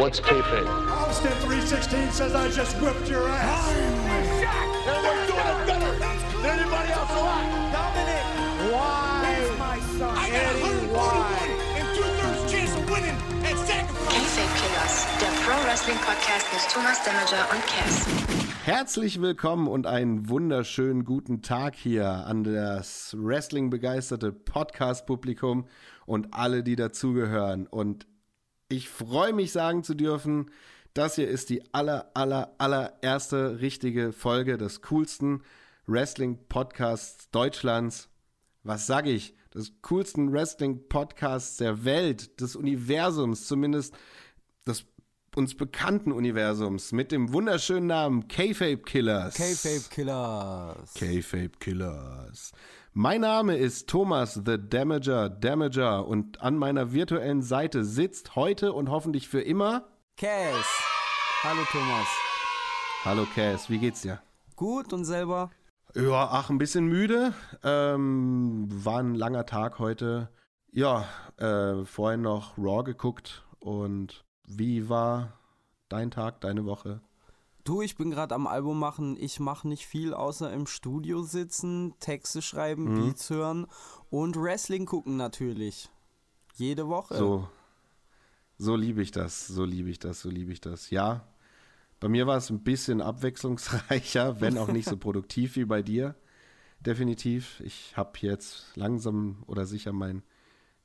What's kayfabe? Austin 316 says I just whipped your ass. And we're doing it better than anybody else alive. Dominic, why, my son? I got Eddie, 141 why? and two-thirds chance of winning at sacrifice. Kayfabe Killers, der Pro Wrestling Podcast mit Thomas Damager und Cass. Herzlich willkommen und einen wunderschönen guten Tag hier an das Wrestling-begeisterte Podcast-Publikum und alle, die dazugehören. Und ich freue mich sagen zu dürfen, das hier ist die aller, aller, allererste richtige Folge des coolsten Wrestling-Podcasts Deutschlands. Was sag ich? Des coolsten Wrestling-Podcasts der Welt, des Universums, zumindest des uns bekannten Universums mit dem wunderschönen Namen K-Fape Killers. K-Fape Killers. K-Fape Killers. Mein Name ist Thomas the Damager Damager und an meiner virtuellen Seite sitzt heute und hoffentlich für immer. Cass. Hallo Thomas. Hallo Cass, wie geht's dir? Gut und selber? Ja, ach, ein bisschen müde. Ähm, war ein langer Tag heute. Ja, äh, vorhin noch Raw geguckt und wie war dein Tag, deine Woche? Du, ich bin gerade am Album machen. Ich mache nicht viel außer im Studio sitzen, Texte schreiben, Mhm. Beats hören und Wrestling gucken natürlich. Jede Woche. So, so liebe ich das, so liebe ich das, so liebe ich das. Ja, bei mir war es ein bisschen abwechslungsreicher, wenn auch nicht so produktiv wie bei dir. Definitiv. Ich habe jetzt langsam oder sicher mein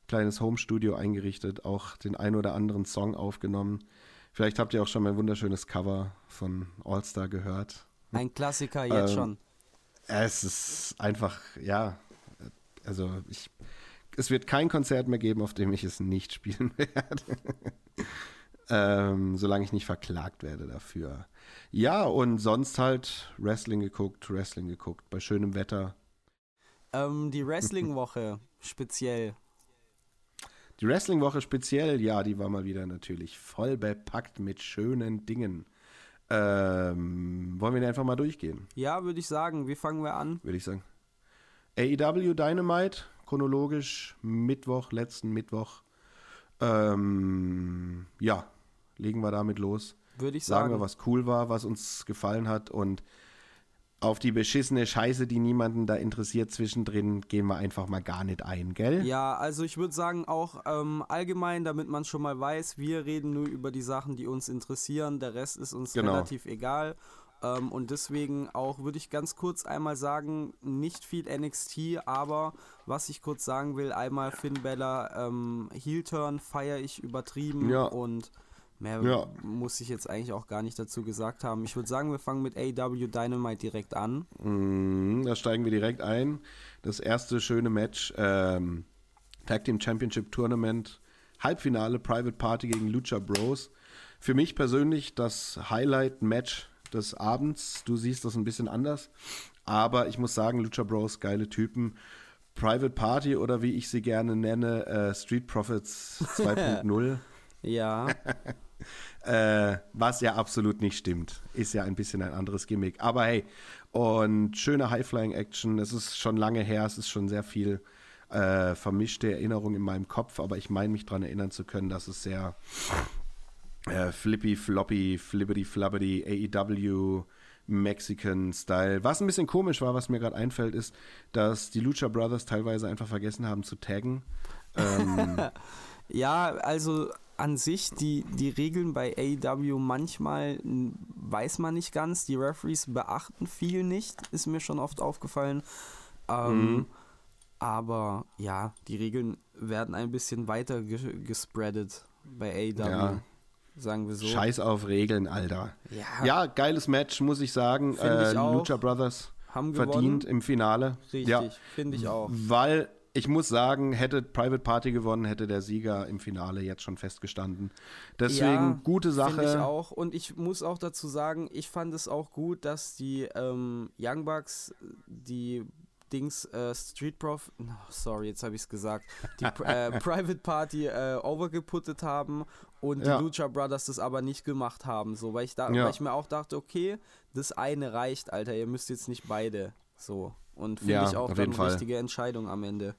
kleines Home-Studio eingerichtet, auch den ein oder anderen Song aufgenommen. Vielleicht habt ihr auch schon mein wunderschönes Cover von All Star gehört. Ein Klassiker jetzt Ähm, schon. Es ist einfach, ja, also ich, es wird kein Konzert mehr geben, auf dem ich es nicht spielen werde. ähm, solange ich nicht verklagt werde dafür. Ja, und sonst halt Wrestling geguckt, Wrestling geguckt, bei schönem Wetter. Ähm, die Wrestling-Woche speziell. Die Wrestling-Woche speziell, ja, die war mal wieder natürlich voll bepackt mit schönen Dingen. Ähm, wollen wir die einfach mal durchgehen? Ja, würde ich sagen. Wie fangen wir an? würde ich sagen. AEW Dynamite, chronologisch Mittwoch, letzten Mittwoch. Ähm, ja, legen wir damit los. Würde ich Sagen sagen. wir, was cool war, was uns gefallen hat und auf die beschissene Scheiße, die niemanden da interessiert zwischendrin, gehen wir einfach mal gar nicht ein, gell? Ja, also ich würde sagen auch ähm, allgemein, damit man schon mal weiß, wir reden nur über die Sachen, die uns interessieren. Der Rest ist uns Genau. relativ egal. Ähm, und deswegen auch würde ich ganz kurz einmal sagen, nicht viel NXT, aber was ich kurz sagen will, einmal Finn Bella ähm, Heel-Turn feiere ich übertrieben Ja. und mehr Ja. muss ich jetzt eigentlich auch gar nicht dazu gesagt haben. Ich würde sagen, wir fangen mit AW Dynamite direkt an. Mhm, da steigen wir direkt ein. Das erste schöne Match, ähm, Tag Team Championship Tournament, Halbfinale, Private Party gegen Lucha Bros. Für mich persönlich das Highlight-Match des Abends. Du siehst das ein bisschen anders. Aber ich muss sagen, Lucha Bros, geile Typen. Private Party oder wie ich sie gerne nenne, äh, Street Profits 2.0. Ja, Äh, was ja absolut nicht stimmt. Ist ja ein bisschen ein anderes Gimmick. Aber hey, und schöne High-Flying-Action. Es ist schon lange her, es ist schon sehr viel äh, vermischte Erinnerung in meinem Kopf, aber ich meine mich daran erinnern zu können, dass es sehr äh, flippy, floppy, flippity, flabbity, AEW, Mexican-Style. Was ein bisschen komisch war, was mir gerade einfällt, ist, dass die Lucha Brothers teilweise einfach vergessen haben zu taggen. Ähm, Ja, also an sich, die, die Regeln bei AEW manchmal weiß man nicht ganz. Die Referees beachten viel nicht, ist mir schon oft aufgefallen. Ähm, Mhm. Aber ja, die Regeln werden ein bisschen weiter ge gespreadet bei AEW. Ja. Sagen wir so. Scheiß auf Regeln, Alter. Ja, Ja, geiles Match, muss ich sagen. Ich Äh, auch. Lucha Brothers haben verdient gewonnen. im Finale. Richtig, Ja, finde ich auch. weil ich muss sagen, hätte Private Party gewonnen, hätte der Sieger im Finale jetzt schon festgestanden. Deswegen Ja, gute Finde ich Sache. auch. Und ich muss auch dazu sagen, ich fand es auch gut, dass die ähm, Young Bucks die Dings äh, Street Prof. No, sorry, jetzt habe ich es gesagt. Die äh, Private Party äh, overgeputtet haben und Ja. die Lucha Brothers das aber nicht gemacht haben. So, weil ich, da, Ja. weil ich mir auch dachte, okay, das eine reicht, Alter, ihr müsst jetzt nicht beide. So. Und finde Ja, ich auch dann eine richtige Entscheidung am Ende.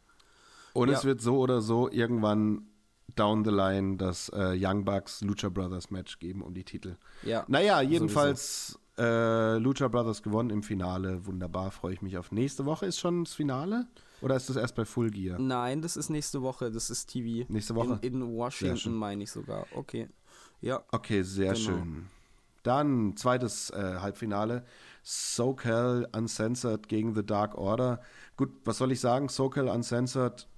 Und Ja. es wird so oder so irgendwann down the line das äh, Young Bucks Lucha Brothers Match geben um die Titel. Ja. Naja, jedenfalls äh, Lucha Brothers gewonnen im Finale. Wunderbar, freue ich mich auf. Nächste Woche ist schon das Finale? Oder ist das erst bei Full Gear? Nein, das ist nächste Woche, das ist TV. Nächste Woche? In, in Washington meine ich sogar. Okay. Ja. Okay, sehr Genau. schön. Dann zweites äh, Halbfinale. SoCal Uncensored gegen The Dark Order. Gut, was soll ich sagen? SoCal Uncensored,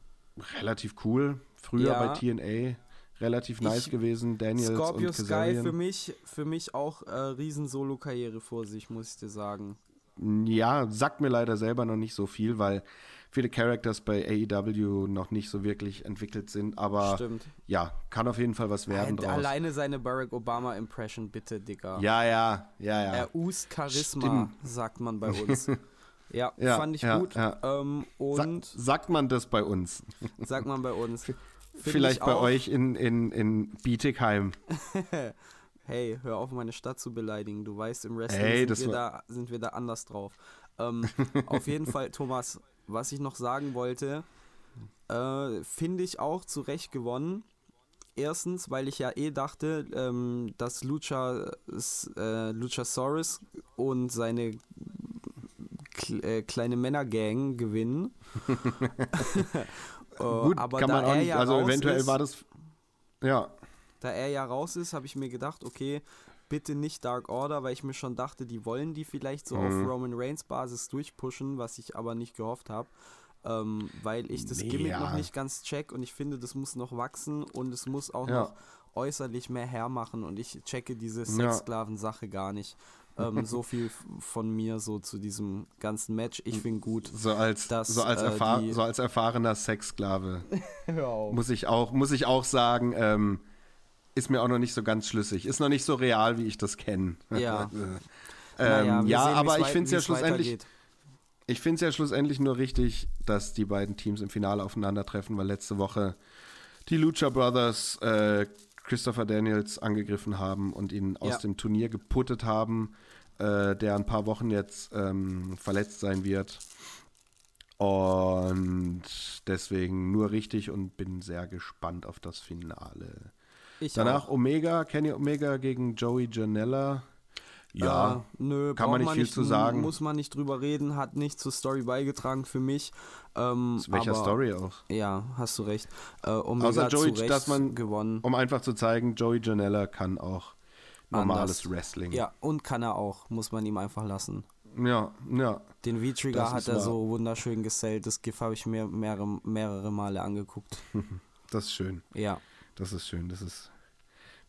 relativ cool. Früher Ja. bei TNA, relativ nice Ich- gewesen. Daniels Scorpio und Sky für mich, für mich auch äh, riesen Solo-Karriere vor sich, muss ich dir sagen. Ja, sagt mir leider selber noch nicht so viel, weil viele Characters bei AEW noch nicht so wirklich entwickelt sind. Aber Stimmt. ja, kann auf jeden Fall was werden Äh, draus. alleine seine Barack Obama-Impression, bitte, Digga. Ja, ja, ja, ja. Er ust Charisma, Stimmt. sagt man bei uns. Ja, Ja, fand ich ja, gut. ja. Ähm, und sagt man das bei uns? sagt man bei uns. Find Vielleicht ich bei euch in, in, in Bietigheim. Hey, hör auf, meine Stadt zu beleidigen. Du weißt, im Wrestling Ey, sind, wir da, sind wir da anders drauf. Ähm, auf jeden Fall, Thomas, was ich noch sagen wollte, äh, finde ich auch zu Recht gewonnen. Erstens, weil ich ja eh dachte, ähm, dass Lucha, äh, Luchasaurus und seine äh, kleine Männergang gewinnen. Äh, Gut, aber kann da man auch er nicht. ja also eventuell ist, war das. Ja, da er ja raus ist, habe ich mir gedacht, okay, bitte nicht Dark Order, weil ich mir schon dachte, die wollen die vielleicht so Mhm. auf Roman Reigns Basis durchpushen, was ich aber nicht gehofft habe. Ähm, weil ich das Gimmick Ja. noch nicht ganz check und ich finde, das muss noch wachsen und es muss auch Ja. noch äußerlich mehr hermachen und ich checke diese. Sexsklaven-Sache gar nicht. Ähm, so viel von mir so zu diesem ganzen Match. Ich finde gut. so als, dass, so, als äh, so als erfahrener Sexsklave muss ich auch, muss ich auch sagen, ähm, ist mir auch noch nicht so ganz schlüssig. Ist noch nicht so real, wie ich das kenne. Ja. ähm, Naja, wir ja, sehen, aber ich finde es ja schlussendlich, ich finde es ja schlussendlich nur richtig, dass die beiden Teams im Finale aufeinandertreffen, weil letzte Woche die Lucha Brothers äh, Christopher Daniels angegriffen haben und ihn aus Ja. dem Turnier geputtet haben, äh, der ein paar Wochen jetzt ähm, verletzt sein wird. Und deswegen nur richtig und bin sehr gespannt auf das Finale. Ich Danach auch. Omega, Kenny Omega gegen Joey Janella. Ja, Äh, nö, kann man nicht viel zu sagen. Muss man nicht drüber reden, hat nicht zur Story beigetragen für mich. Ähm, zu welcher aber, Story auch? Ja, hast du recht. Äh, Omega Außer Joey, zu Recht dass man- gewonnen. Um einfach zu zeigen, Joey Janella kann auch normales Anders. Wrestling. Ja, und kann er auch, muss man ihm einfach lassen. ja, ja. Den V-Trigger hat er wahr. so wunderschön gesellt. Das GIF habe ich mir mehrere, mehrere Male angeguckt. Das ist schön. Ja. Das ist schön. Das ist.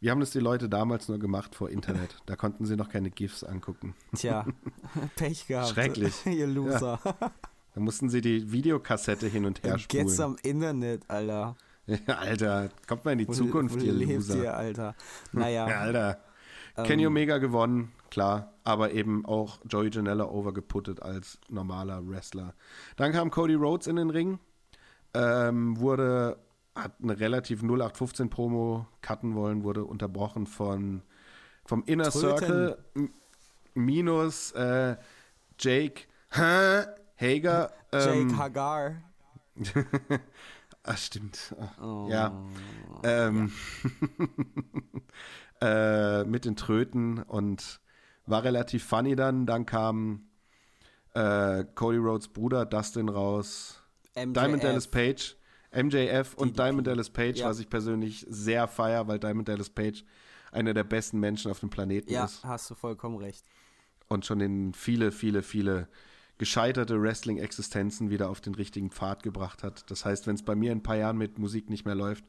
Wir haben das die Leute damals nur gemacht vor Internet. Da konnten sie noch keine GIFs angucken. Tja, Pech gehabt. Schrecklich. Ihr Loser. Da mussten sie die Videokassette hin und her spulen. am Internet, Alter. Alter, kommt mal in die Wo- Zukunft, wo ihr lebt Loser. ihr, Alter? Naja. Ja, Alter. Kenny Omega gewonnen, klar, aber eben auch Joey Janella overgeputtet als normaler Wrestler. Dann kam Cody Rhodes in den Ring, ähm, wurde, hat eine relativ 0815 Promo cutten wollen, wurde unterbrochen von vom Inner Tröten. Circle minus äh, Jake hä, Hager. Jake Ähm, Hagar. Ach, stimmt. Ach, Oh. Ja. Ähm, äh, mit den Tröten und war relativ funny dann. Dann kam äh, Cody Rhodes Bruder Dustin raus, MJF. Diamond Dallas Page, MJF und DDP. Diamond Dallas Page, Ja. was ich persönlich sehr feier, weil Diamond Dallas Page einer der besten Menschen auf dem Planeten Ja, ist hast du vollkommen recht. und schon in viele, viele, viele gescheiterte Wrestling-Existenzen wieder auf den richtigen Pfad gebracht hat. Das heißt, wenn es bei mir in ein paar Jahren mit Musik nicht mehr läuft,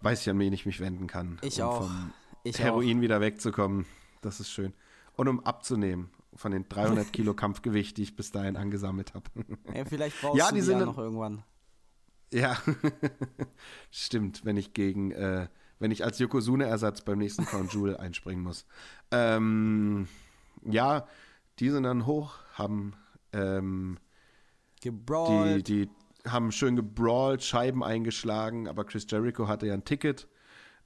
weiß ich, an wen ich mich wenden kann. Ich um auch. Vom Ich Heroin wieder wegzukommen. Das ist schön. Und um abzunehmen von den 300 Kilo Kampfgewicht, die ich bis dahin angesammelt habe. auch. Ey, vielleicht brauchst Ja, du die sind ja noch irgendwann. Ja, stimmt, wenn ich gegen, äh, wenn ich als Yokozuna-Ersatz beim nächsten Crown Jewel einspringen muss. Ähm, ja, die sind dann hoch, haben ähm, die, die haben schön gebrawlt, Scheiben eingeschlagen, aber Chris Jericho hatte ja ein Ticket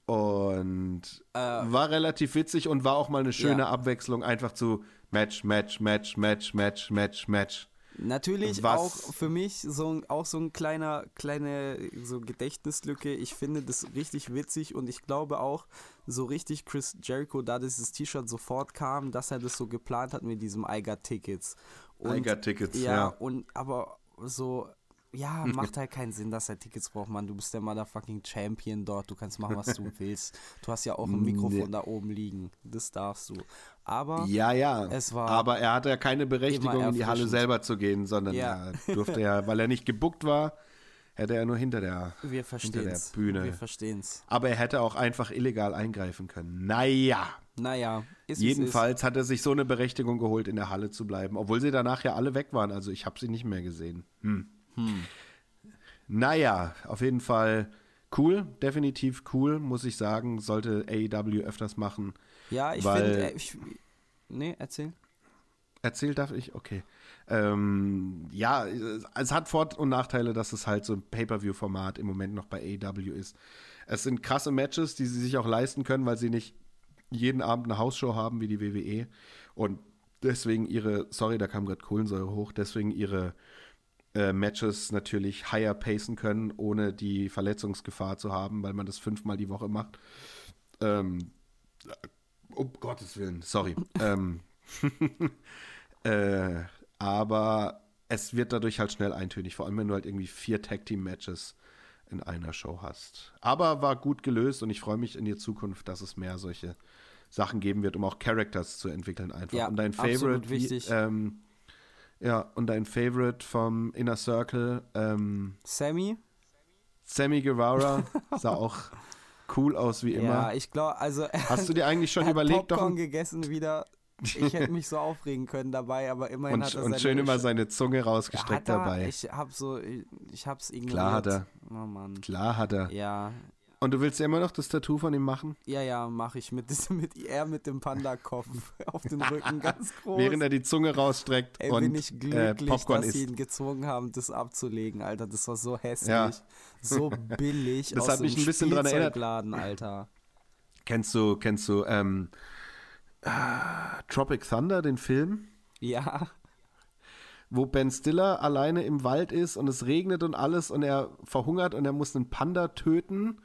und war relativ witzig und war auch mal eine schöne Ja. Abwechslung, einfach zu Match, Match, Match, Match, Match, Match, Match. Natürlich Was- auch für mich so, ein- auch so ein kleiner, kleine so Gedächtnislücke. Ich finde das richtig witzig und ich glaube auch so richtig Chris Jericho, da dieses T-Shirt sofort kam, dass er das so geplant hat mit diesem Got Tickets. Got Tickets, ja, ja. und aber so, ja, macht halt keinen Sinn, dass er Tickets braucht, Mann. Du bist der motherfucking Champion dort, du kannst machen, was du willst. Du hast ja auch ein Mikrofon da oben liegen. Das darfst du. Aber Ja, ja. Es war aber er hatte ja keine Berechtigung, in die Halle selber zu gehen, sondern Ja. er durfte ja, weil er nicht gebuckt war, hätte er nur hinter der. wir der verstehen's. Bühne. Wir verstehen's. Aber er hätte auch einfach illegal eingreifen können. Naja. Naja, ist Jedenfalls hat er sich so eine Berechtigung geholt, in der Halle zu bleiben, obwohl sie danach ja alle weg waren. Also ich habe sie nicht mehr gesehen. Hm. Naja, auf jeden Fall cool, definitiv cool, muss ich sagen. Sollte AEW öfters machen. Ja, ich finde. äh, Nee, erzähl. Erzählt darf ich? Okay. Ähm, ja, es- es hat Vor- und Nachteile, dass es halt so ein Pay-Per-View-Format im Moment noch bei AEW ist. Es sind krasse Matches, die sie sich auch leisten können, weil sie nicht jeden Abend eine Hausshow haben wie die WWE und deswegen ihre, sorry, da kam gerade Kohlensäure hoch, deswegen ihre äh, Matches natürlich higher pacen können, ohne die Verletzungsgefahr zu haben, weil man das fünfmal die Woche macht. Ähm, um Gottes Willen, sorry. ähm, äh, aber es wird dadurch halt schnell eintönig, vor allem wenn du halt irgendwie vier Tag-Team-Matches in einer Show hast. Aber war gut gelöst und ich freue mich in die Zukunft, dass es mehr solche Sachen geben wird, um auch Characters zu entwickeln einfach. Ja, und dein Favorite, wie, wichtig. ähm, ja, und dein Favorite vom Inner Circle, ähm, Sammy? Sammy Guevara, sah auch cool aus wie immer. Ja, ich glaube, also. Hast du dir eigentlich schon überlegt, doch Popcorn ein gegessen wieder. Ich hätte mich so aufregen können dabei, aber immerhin und, hat er und schön immer seine Zunge Ja, rausgestreckt er, dabei. Ich hab so, ich, ich hab's ignoriert. Klar hat er. Oh Mann. Klar hat er. Ja, Und du willst ja immer noch das Tattoo von ihm machen? ja, ja, mache ich mit, mit er mit dem Panda-Kopf auf den Rücken ganz groß. Während er die Zunge rausstreckt Ey, und bin ich äh, glücklich, Popcorn dass sie isst. ihn gezwungen haben, das abzulegen, Alter. Das war so hässlich. Ja. So billig. Das aus hat mich ein bisschen dran erinnert. Alter. Kennst du, kennst du ähm, äh, Tropic Thunder, den Film? Ja, Wo Ben Stiller alleine im Wald ist und es regnet und alles und er verhungert und er muss einen Panda töten,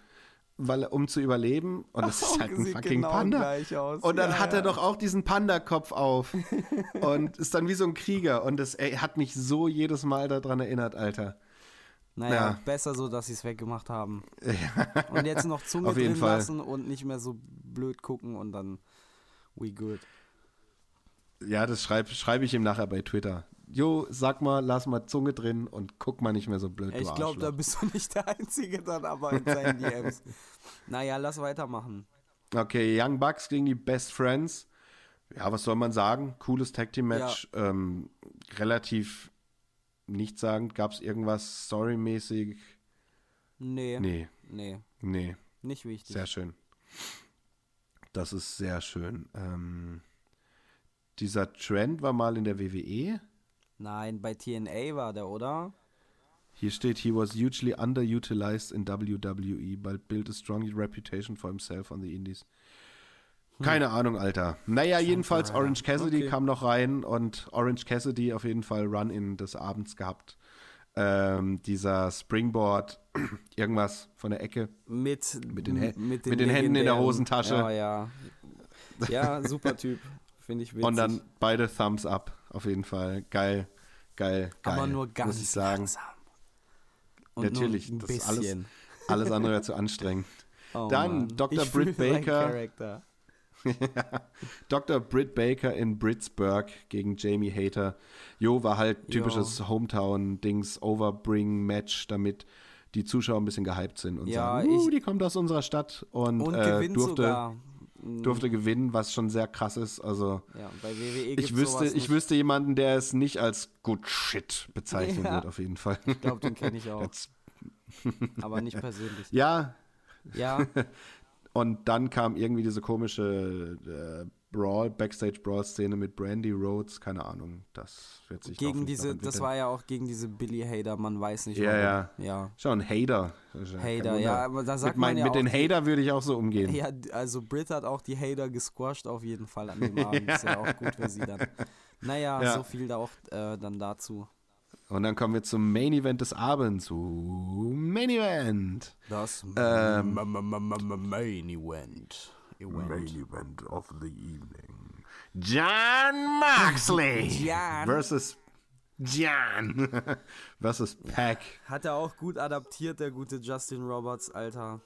weil, um zu überleben. Und es ist halt ein fucking genau Panda. aus. Und dann Ja, hat ja. er doch auch diesen Panda-Kopf auf und ist dann wie so ein Krieger. Und das ey, hat mich so jedes Mal daran erinnert, Alter. Naja, Ja. besser so, dass sie es weggemacht haben. Und jetzt noch Zunge drin Fall. lassen und nicht mehr so blöd gucken und dann we good. Ja, das schreibe schreib ich ihm nachher bei Twitter. Jo, sag mal, lass mal Zunge drin und guck mal nicht mehr so blöd, Ich glaube, da bist du nicht der Einzige dann, aber in seinen DMs. naja, lass weitermachen. Okay, Young Bucks gegen die Best Friends. Ja, was soll man sagen? Cooles Tag Team Match. Ähm, relativ nichtssagend. Gab es irgendwas storymäßig? Nee, nee, Nee, nee. nicht wichtig. Sehr schön. Das ist sehr schön. Ähm, dieser Trend war mal in der WWE. Nein, bei TNA war der, oder? Hier steht, he was hugely underutilized in WWE, but built a strong reputation for himself on the Indies. Keine Ahnung, Alter. Naja, jedenfalls. Orange Cassidy Okay. kam noch rein und Orange Cassidy auf jeden Fall Run-In des Abends gehabt. Ähm, dieser Springboard, irgendwas von der Ecke. Mit, Mit den mit mit den Händen in der Hosentasche. Ja, ja. Ja, super Typ. Finde ich witzig. Und dann beide Thumbs up, auf jeden Fall. Geil, geil, geil. aber nur ganz muss ich sagen. langsam. Und Natürlich, das ist alles, alles andere wäre zu anstrengend. Oh Dann Mann. Dr. Ich Britt Baker. Dr. Britt Baker in Britsburg gegen Jamie Hater. Jo, war halt typisches Hometown-Dings, Overbring-Match, damit die Zuschauer ein bisschen gehypt sind und Ja, sagen, uh, ich- die kommt aus unserer Stadt und, Und äh, durfte, sogar. Mm, durfte gewinnen, was schon sehr krass ist. Also Ja, bei WWE ich wüsste, ich wüsste jemanden, der es nicht als good shit bezeichnen Ja. wird, auf jeden Fall. Ich glaube, den kenne ich auch. Jetzt- aber nicht persönlich. ja, Ja, und dann kam irgendwie diese komische äh, Brawl, Backstage-Brawl-Szene mit Brandy Rhodes, keine Ahnung, das wird sich gegen diese, das war ja auch gegen diese Billy Hader, man weiß nicht Ja, warum. ja. Ja, Schon. Das ist ja ja, aber da sagt mit mein, man ja mit auch, den Hater würde ich auch so umgehen. Ja, also Britt hat auch die Hater gesquasht auf jeden Fall an dem Abend. Ist ja auch gut für sie dann. Naja, Ja. so viel da auch äh, dann dazu. Und dann kommen wir zum Main Event des Abends. Uh, Main Event. Das Ähm, Main Event. Event of the evening. John Moxley Jan. versus Jan versus Pack. Hat er auch gut adaptiert, der gute Justin Roberts, Alter.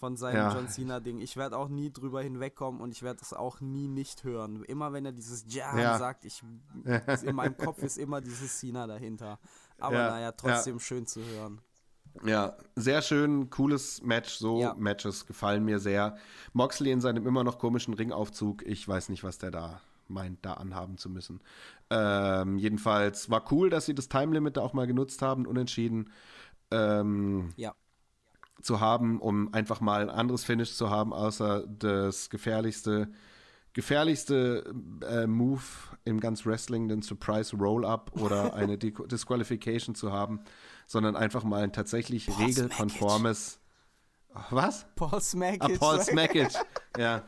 Von seinem Ja. John Cena-Ding. Ich werde auch nie drüber hinwegkommen und ich werde es auch nie nicht hören. Immer wenn er dieses Ja, Ja. sagt, ich, in meinem Kopf ist immer dieses Cena dahinter. Aber Ja, naja, trotzdem schön zu hören. Ja, sehr schön, cooles Match. So Ja. Matches gefallen mir sehr. Moxley in seinem immer noch komischen Ringaufzug. Ich weiß nicht, was der da meint, da anhaben zu müssen. Ähm, jedenfalls war cool, dass sie das Time Limit da auch mal genutzt haben, unentschieden ähm, Ja. zu haben, um einfach mal ein anderes Finish zu haben, außer das gefährlichste, gefährlichste äh, Move im ganz Wrestling, den Surprise Roll-Up oder eine Di- Disqualification zu haben, sondern einfach mal ein tatsächlich regelkonformes. Was? Paul Ah, Smackage. Paul Smackage. ja.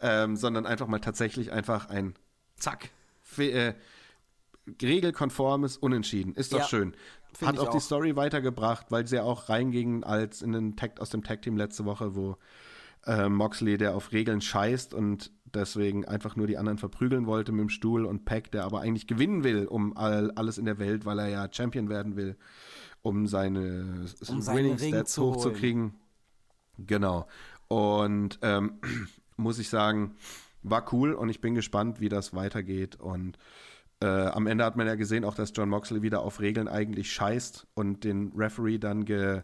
Ähm, sondern einfach mal tatsächlich einfach ein Zack. Fe äh, regelkonformes Unentschieden. Ist doch Ja, schön. Hat ich auch, die auch. Story weitergebracht, weil sie ja auch reingingen als in den Tag, aus dem Tag-Team letzte Woche, wo äh, Moxley, der auf Regeln scheißt und deswegen einfach nur die anderen verprügeln wollte mit dem Stuhl und Pack, der aber eigentlich gewinnen will um all, alles in der Welt, weil er ja Champion werden will, um seine Um Winning Stats hochzukriegen. Genau. Und ähm, muss ich sagen, war cool und ich bin gespannt, wie das weitergeht. Und äh, am Ende hat man ja gesehen, auch dass John Moxley wieder auf Regeln eigentlich scheißt und den Referee dann ge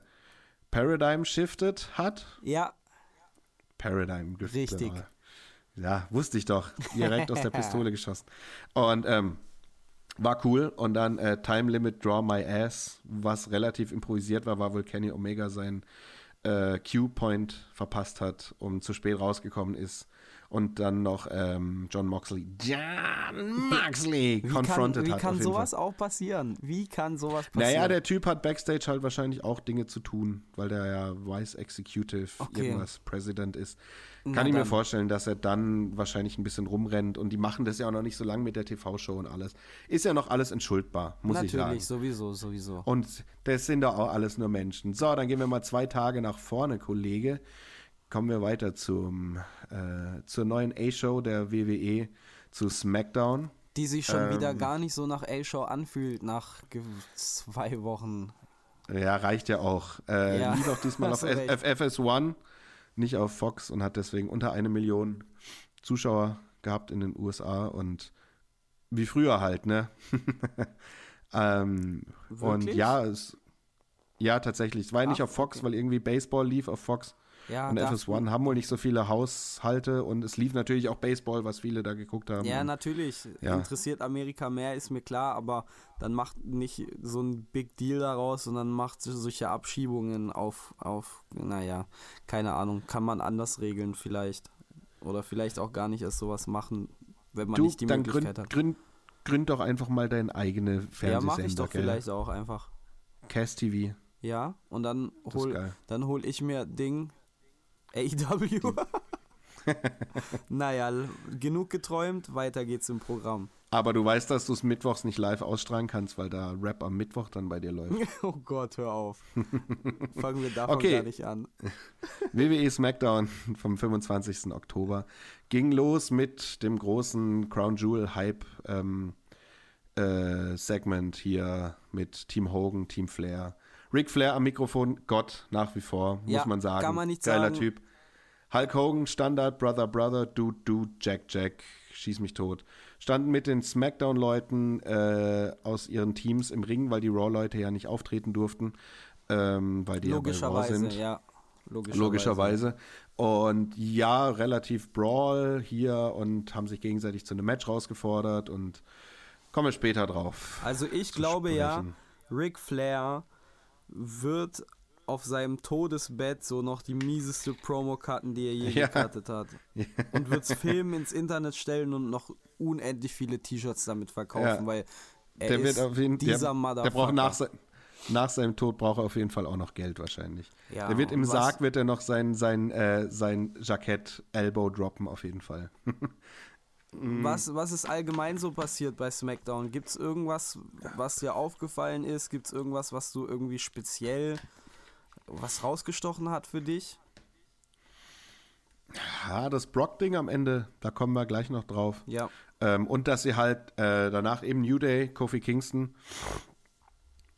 Paradigm shifted hat. Ja, Paradigm shifted. Richtig. Ja, wusste ich doch. Direkt aus der Pistole geschossen. Und ähm, war cool. Und dann äh, Time Limit Draw My Ass, was relativ improvisiert war, war wohl Kenny Omega sein äh, Q-Point verpasst hat und zu spät rausgekommen ist. Und dann noch ähm, John Moxley, John Moxley, wie confronted kann, wie hat. kann auf jeden sowas Fall. auch passieren? Wie kann sowas passieren? Naja, der Typ hat Backstage halt wahrscheinlich auch Dinge zu tun, weil der ja Vice Executive Okay. irgendwas President ist. Na Kann ich mir dann. vorstellen, dass er dann wahrscheinlich ein bisschen rumrennt und die machen das ja auch noch nicht so lange mit der TV-Show und alles. Ist ja noch alles entschuldbar, muss ich sagen. Natürlich, sowieso, sowieso. Und das sind doch auch alles nur Menschen. So, dann gehen wir mal zwei Tage nach vorne, Kollege. Kommen wir weiter zum, äh, zur neuen A-Show der WWE, zu SmackDown. Die sich schon wieder Ähm. gar nicht so nach A-Show anfühlt, nach zwei Wochen. Ja, reicht ja auch. Äh, Ja, Lief auch diesmal auf hast du recht. FS1, nicht auf Fox und hat deswegen unter eine Million Zuschauer gehabt in den USA und wie früher halt, ne? ähm, und ja, es, ja, tatsächlich. Es war ja nicht Ach, auf Fox, okay. weil irgendwie Baseball lief auf Fox. Ja, und da- FS1 haben wohl nicht so viele Haushalte und es lief natürlich auch Baseball, was viele da geguckt haben. Ja, natürlich. Ja. Interessiert Amerika mehr, ist mir klar, aber dann macht nicht so ein Big Deal daraus, sondern macht so- solche Abschiebungen auf, auf, naja, keine Ahnung, kann man anders regeln vielleicht. Oder vielleicht auch gar nicht erst sowas machen, wenn man du, nicht die Möglichkeit gründ, hat. gründ, gründ doch einfach mal deine eigene Ja, Fernsehsender. mache ich doch gell? vielleicht auch einfach. Cast TV. Ja, und dann hol, dann hol ich mir Ding AEW. naja, genug geträumt, weiter geht's im Programm. Aber du weißt, dass du es mittwochs nicht live ausstrahlen kannst, weil da Rap am Mittwoch dann bei dir läuft. Oh Gott, hör auf. Fangen wir davon Okay. gar nicht an. WWE SmackDown vom 25. Oktober ging los mit dem großen Crown Jewel Hype ähm, äh, Segment hier mit Team Hogan, Team Flair. Ric Flair am Mikrofon, Gott nach wie vor, muss Ja, man sagen. kann man nicht Geiler sagen. Typ. Hulk Hogan, Standard, Brother, Brother, Dude, Dude, Jack, Jack, schieß mich tot. Standen mit den SmackDown-Leuten äh, aus ihren Teams im Ring, weil die Raw-Leute ja nicht auftreten durften, ähm, weil die ja bei Raw Logischerweise, sind. ja. Logischerweise. Logischerweise. Und ja, relativ Brawl hier und haben sich gegenseitig zu einem Match rausgefordert und komme später drauf. Also ich glaube ja, sprechen. Ric Flair wird auf seinem Todesbett so noch die mieseste Promo cutten, die er je Ja. gecuttet hat. Und wird es filmen, ins Internet stellen und noch unendlich viele T-Shirts damit verkaufen, Ja. weil er Der ist jeden dieser der, der Motherfucker. braucht nach, se- nach seinem Tod braucht er auf jeden Fall auch noch Geld wahrscheinlich. Ja, der wird im und Sarg wird er noch sein sein äh, sein Jackett Elbow droppen auf jeden Fall. Was, was ist allgemein so passiert bei SmackDown? Gibt es irgendwas, was dir aufgefallen ist? Gibt es irgendwas, was du irgendwie speziell, was rausgestochen hat für dich? Ja, das Brock-Ding am Ende, da kommen wir gleich noch drauf. Ja. Ähm, und dass sie halt äh, danach eben New Day, Kofi Kingston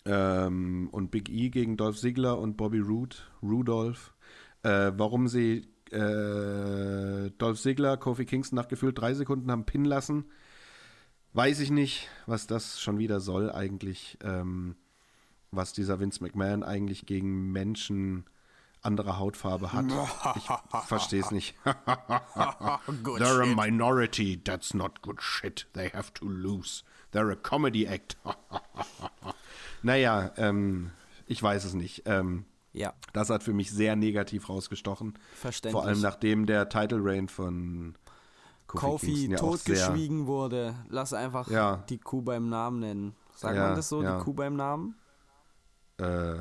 ähm, und Big E gegen Dolph Ziggler und Bobby Roode, Rudolph, äh, warum sie äh, Dolph Ziggler, Kofi Kingston nach gefühlt drei Sekunden haben pinnen lassen, weiß ich nicht, was das schon wieder soll eigentlich, ähm, was dieser Vince McMahon eigentlich gegen Menschen anderer Hautfarbe hat. Ich verstehe es nicht. They're shit. a minority. That's not good shit. They have to lose. They're a comedy act. naja, ähm, ich weiß es nicht. Ähm, Ja, das hat für mich sehr negativ rausgestochen. verständlich. Vor allem nachdem der Title Reign von Kofi, Kofi totgeschwiegen wurde. Lass einfach Ja. die Kuh beim Namen nennen. Sagt Ja, man das so, ja. die Kuh beim Namen? äh,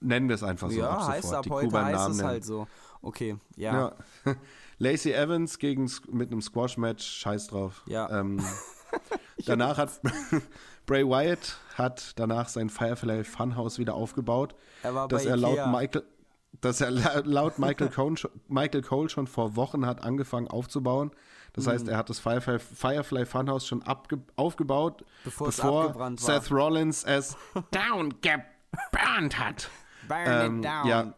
nennen wir es einfach so. ja, ab heißt sofort. ab Die Kuh heute beim heißt Namen es nennen. halt so. Okay, ja. Ja. Lacey Evans gegen, mit einem Squash-Match, scheiß drauf. Ja. Ähm, danach hat Bray Wyatt hat danach sein Firefly Funhouse wieder aufgebaut, Er war dass bei er laut. Michael dass er la- laut Michael Cole, schon- Michael Cole schon vor Wochen hat angefangen aufzubauen. Das Mhm. heißt, er hat das Firefly, Firefly Funhouse schon aufgebaut, Bevor bevor abgebrannt war. Seth Rollins es down geburnt hat. Burn Ähm, it down. Ja,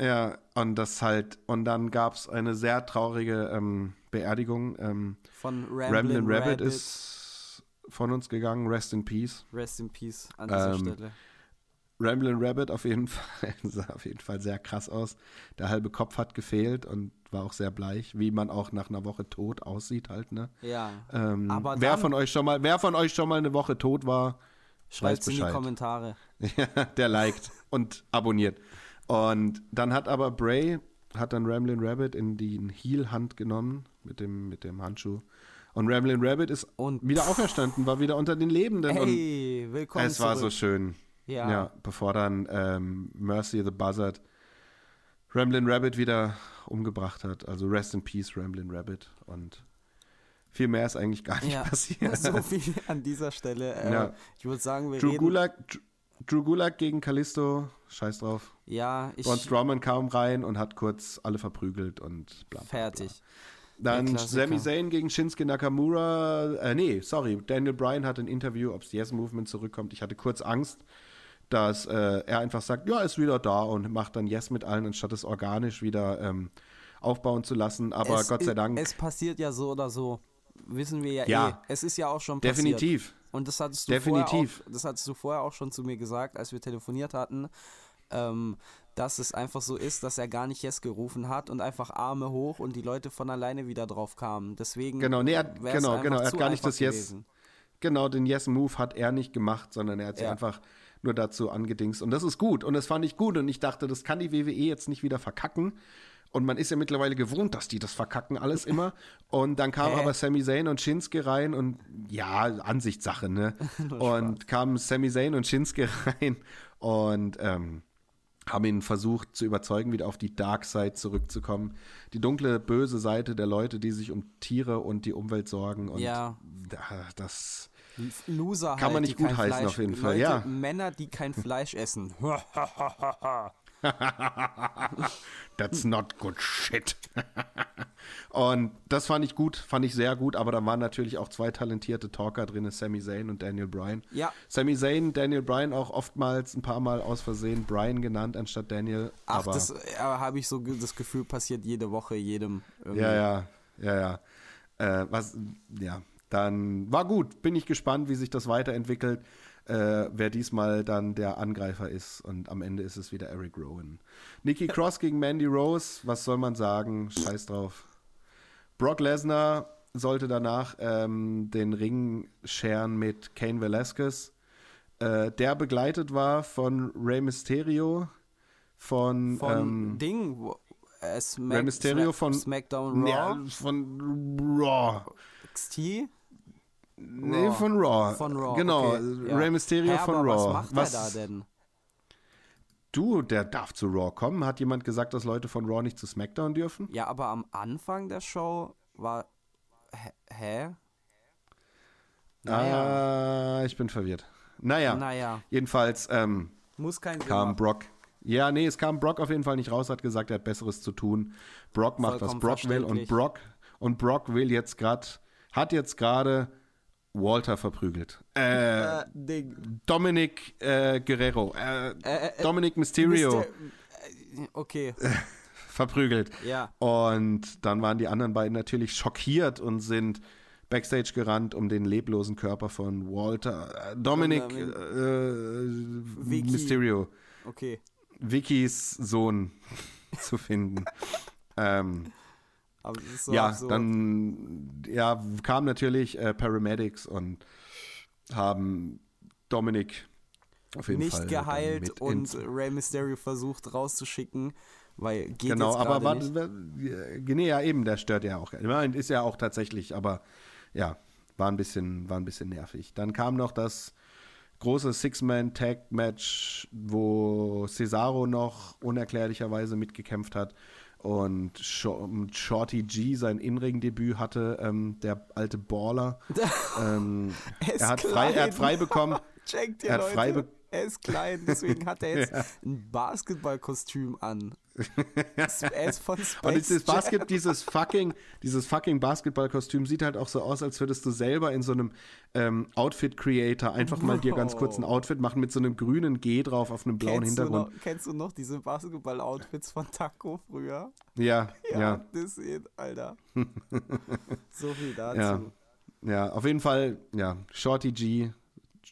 ja, und das halt, und dann gab es eine sehr traurige ähm, Beerdigung. Ähm, Von Ramblin' Ramblin' Rabbit, Rabbit ist von uns gegangen, rest in peace. Rest in Peace an dieser Ähm, Stelle. Ramblin' Rabbit auf jeden Fall sah auf jeden Fall sehr krass aus. Der halbe Kopf hat gefehlt und war auch sehr bleich, wie man auch nach einer Woche tot aussieht halt, ne? Ja. Ähm, Aber wer von euch schon mal, wer von euch schon mal eine Woche tot war, Schreibt in die. Kommentare. Ja, der liked und abonniert. Und dann hat aber Bray, hat dann Ramblin' Rabbit in die Heel-Hand genommen mit dem, mit dem Handschuh. Und Ramblin' Rabbit ist Und wieder auferstanden, war wieder unter den Lebenden. Hey, und willkommen es war so zurück. schön. Ja. Ja, bevor dann ähm, Mercy the Buzzard Ramblin' Rabbit wieder umgebracht hat. Also Rest in Peace, Ramblin' Rabbit. Und viel mehr ist eigentlich gar nicht Ja, passiert. so viel an dieser Stelle. Äh, Ja. Ich würde sagen, wir Drew reden... Drew- Gulak gegen Kalisto, scheiß drauf. Ja, ich... Braun Strowman kam rein und hat kurz alle verprügelt und bla. bla, Fertig. Dann. Sami Zayn gegen Shinsuke Nakamura. Äh, nee, sorry. Daniel Bryan hat ein Interview, ob das Yes Movement zurückkommt. Ich hatte kurz Angst, dass äh, er einfach sagt, ja, ist wieder da und macht dann Yes mit allen, anstatt es organisch wieder ähm, aufbauen zu lassen. Aber es, Gott sei Dank. Es passiert ja so oder so. Wissen wir ja, Ja. eh. Es ist ja auch schon passiert. definitiv. Und das hattest du Definitiv. Vorher auch, das hattest du vorher auch schon zu mir gesagt, als wir telefoniert hatten, ähm, dass es einfach so ist, dass er gar nicht Yes gerufen hat und einfach Arme hoch und die Leute von alleine wieder drauf kamen. Deswegen Genau, nee, er genau, genau, er hat gar nicht das Yes- gewesen. Genau, den Yes-Move hat er nicht gemacht, sondern er hat sich Ja. einfach nur dazu angedingst. Und das ist gut. Und das fand ich gut. Und ich dachte, das kann die WWE jetzt nicht wieder verkacken. Und man ist ja mittlerweile gewohnt, dass die das verkacken, alles immer. Und dann kam Hä? aber Sami Zayn und Shinsuke rein und ja, Ansichtssache, ne? und kamen Sami Zayn und Shinsuke rein und ähm, haben ihn versucht zu überzeugen, wieder auf die Dark Side zurückzukommen. Die dunkle, böse Seite der Leute, die sich um Tiere und die Umwelt sorgen. Und Ja. da- das Loser Kann man halt, nicht die kein gutheißen Fleisch, auf jeden Fall, Leute, ja. Männer, die kein Fleisch essen. That's not good shit. und das fand ich gut, fand ich sehr gut, aber da waren natürlich auch zwei talentierte Talker drin, Sami Zayn und Daniel Bryan. Ja. Sami Zayn, Daniel Bryan auch oftmals ein paar Mal aus Versehen Bryan genannt anstatt Daniel. Ach, aber das äh, habe ich so das Gefühl, passiert jede Woche jedem. irgendwie. ja, ja, ja, ja. Äh, was, ja, dann war gut. Bin ich gespannt, wie sich das weiterentwickelt. Äh, wer diesmal dann der Angreifer ist und am Ende ist es wieder Eric Rowan. Nikki Cross gegen Mandy Rose, was soll man sagen? Scheiß drauf. Brock Lesnar sollte danach ähm, den Ring scheren mit Kane Velasquez, äh, der begleitet war von Rey Mysterio, von, Von ähm, Ding, äh, Smack, Rey Mysterio Smack, von SmackDown Raw, Ja, von Raw. XT. Nee, Raw. von Raw. Von Raw. Genau, okay, ja. Rey Mysterio Hä, von Raw. Was macht er da denn? Du, der darf zu Raw kommen. Hat jemand gesagt, dass Leute von Raw nicht zu SmackDown dürfen? Ja, aber am Anfang der Show war hä- hä? Ah, ich bin verwirrt. Naja, Naja, jedenfalls ähm, muss kein Sinn kam machen. Brock. Ja, nee, es kam Brock auf jeden Fall nicht raus, hat gesagt, er hat Besseres zu tun. Brock macht, was Vollkommen Brock will und. Brock und Brock will jetzt gerade, hat jetzt gerade Walter verprügelt. Äh, Äh, Ding. Dominic äh, Guerrero, äh, Äh, äh, Dominic Mysterio Mister- äh, Okay, verprügelt. ja. Und dann waren die anderen beiden natürlich schockiert und sind Backstage gerannt, um den leblosen Körper von Walter, äh, Dominic äh. Mysterio, Okay. Vickys Sohn zu finden. ähm, Aber es ist so ja, absurd. dann ja, kamen natürlich äh, Paramedics und haben Dominic auf jeden nicht Fall geheilt und Rey Mysterio versucht rauszuschicken, weil geht genau, jetzt aber nicht. nee, ja eben, der stört ja auch. Meine, ist ja auch tatsächlich, aber ja, war ein bisschen, war ein bisschen nervig. Dann kam noch das große Six-Man-Tag-Match, wo Cesaro noch unerklärlicherweise mitgekämpft hat und Sho- Shorty G sein In-Ring-Debüt hatte, ähm, der alte Baller. ähm, Er hat frei, er hat frei bekommen. Er hat frei be- er ist klein, deswegen hat er jetzt ein Basketballkostüm an. er ist von Space Und dieses. Basket, dieses fucking, dieses fucking Basketballkostüm sieht halt auch so aus, als würdest du selber in so einem ähm, Outfit-Creator einfach mal dir ganz kurz ein Outfit machen mit so einem grünen G drauf auf einem blauen Kennst du, noch, Hintergrund. kennst du noch diese Basketball-Outfits von Taco früher? Ja, ja, das ist, Alter. so viel dazu. ja, ja. Auf jeden Fall, ja, Shorty G,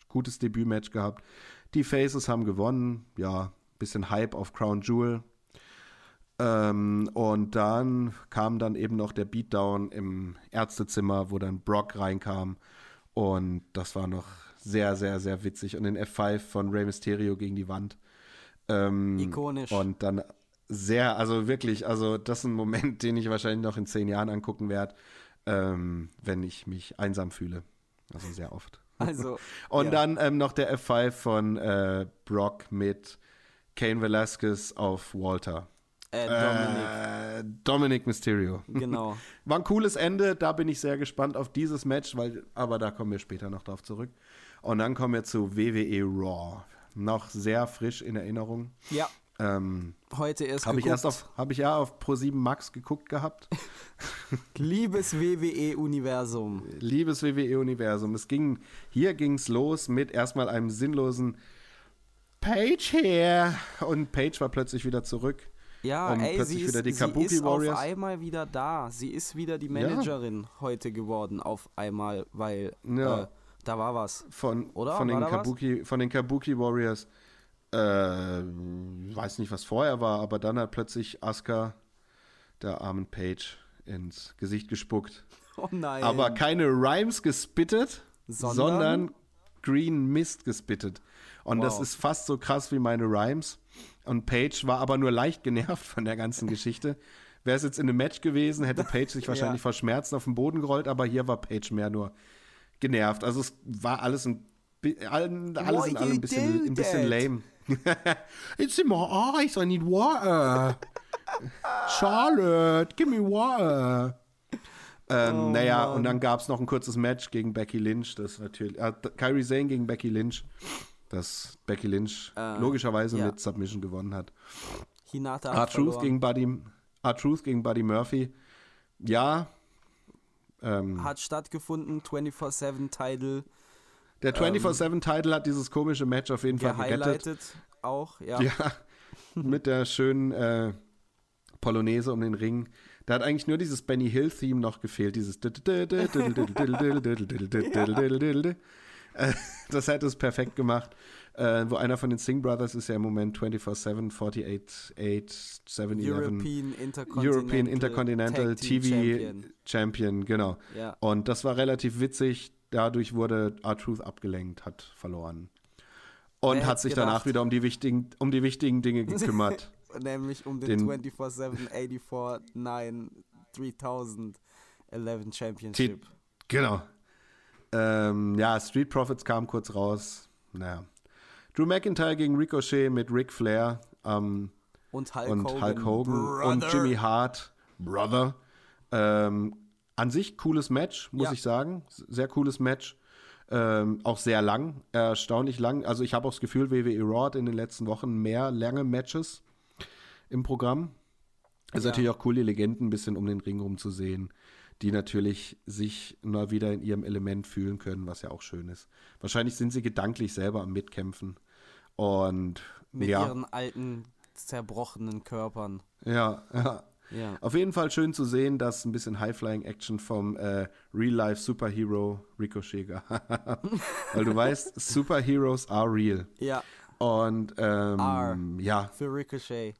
gutes Debütmatch gehabt. Die Faces haben gewonnen, ja, bisschen Hype auf Crown Jewel. Ähm, und dann kam dann eben noch der Beatdown im Ärztezimmer, wo dann Brock reinkam. Und das war noch sehr, sehr, sehr witzig. Und den F5 von Rey Mysterio gegen die Wand. Ähm, Ikonisch. Und dann sehr, also wirklich, also das ist ein Moment, den ich wahrscheinlich noch in zehn Jahren angucken werde, ähm, wenn ich mich einsam fühle. Also sehr oft. Also, Und ja. dann ähm, noch der F5 von äh, Brock mit Kane Velasquez auf Walter. äh, Dominik, Äh, Dominic Mysterio. genau. War ein cooles Ende, da bin ich sehr gespannt auf dieses Match, weil, aber da kommen wir später noch drauf zurück. Und dann kommen wir zu WWE Raw. Noch sehr frisch in Erinnerung. Ja, Ähm, heute erst habe ich erst auf, habe ich ja auf Pro7 Max geguckt gehabt. Liebes WWE-Universum. Liebes WWE-Universum. Es ging, hier ging es los mit erstmal einem sinnlosen Page here. Und Page war plötzlich wieder zurück. Ja, Und ey, plötzlich sie ist, wieder die sie Kabuki ist Warriors. auf einmal wieder da. Sie ist wieder die Managerin heute geworden, auf einmal, weil Ja. äh, da war was. Von, Oder? von, den War was? Kabuki, von den Kabuki Warriors. Äh, weiß nicht, was vorher war, aber dann hat plötzlich Asuka der armen Page ins Gesicht gespuckt. Oh nein. Aber keine Rhymes gespittet, Sondern? sondern, Green Mist gespittet. Und das Wow. ist fast so krass wie meine Rhymes. Und Paige war aber nur leicht genervt von der ganzen Geschichte. Wäre es jetzt in einem Match gewesen, hätte Paige sich wahrscheinlich Ja. vor Schmerzen auf den Boden gerollt, aber hier war Paige mehr nur genervt. Also es war alles ein alles in allem ein bisschen, ein bisschen lame. It's in my eyes, I need water. Charlotte, give me water. Ähm, Oh, naja, Mann. und dann gab es noch ein kurzes Match gegen Becky Lynch. Das natürlich. Äh, Kyrie Zane gegen Becky Lynch. Das Becky Lynch Äh, logischerweise ja. mit Submission gewonnen hat. Hinata hat R-Truth verloren. gegen Buddy. R-Truth gegen Buddy Murphy. Ja. Ähm, hat stattgefunden, 24-7-Title der 24-7-Title hat dieses komische Match auf jeden Fall gerettet. auch, ja. Ja, mit der schönen äh, Polonaise um den Ring. Da hat eigentlich nur dieses Benny Hill-Theme noch gefehlt. Dieses. Äh, Das hätte es perfekt gemacht. Äh, wo einer von den Singh Brothers ist ja im Moment 24-7, 48, 8, 7, 11. European Intercontinental, European Intercontinental TV Champion. Champion, genau. Ja. Und das war relativ witzig. Dadurch wurde R-Truth abgelenkt, hat verloren. Und Wer hat sich gedacht? danach wieder um die wichtigen, um die wichtigen Dinge gekümmert. Nämlich um Den- den, 24-7, 84, 9, 3011 Championship. genau. Ähm, ja, Street Profits kam kurz raus. Naja. Drew McIntyre gegen Ricochet mit Ric Flair ähm, Und Hulk und Hogan. Hulk Hogan und. Jimmy Hart, Brother. Ähm, an sich cooles Match, muss Ja. ich sagen. Sehr cooles Match. Ähm, auch sehr lang, erstaunlich lang. Also ich habe auch das Gefühl, WWE Raw hat in den letzten Wochen mehr lange Matches im Programm. Es ist Ja. natürlich auch cool, die Legenden ein bisschen um den Ring rum zu sehen, die natürlich sich mal wieder in ihrem Element fühlen können, was ja auch schön ist. Wahrscheinlich sind sie gedanklich selber am Mitkämpfen. Und Mit ja, ihren alten, zerbrochenen Körpern. ja, ja. Ja. Auf jeden Fall schön zu sehen, dass ein bisschen High-Flying-Action vom äh, Real-Life-Superhero Ricochet gab. Weil du weißt, Superheroes are real. Ja, Und ähm, Are. ja, für Ricochet.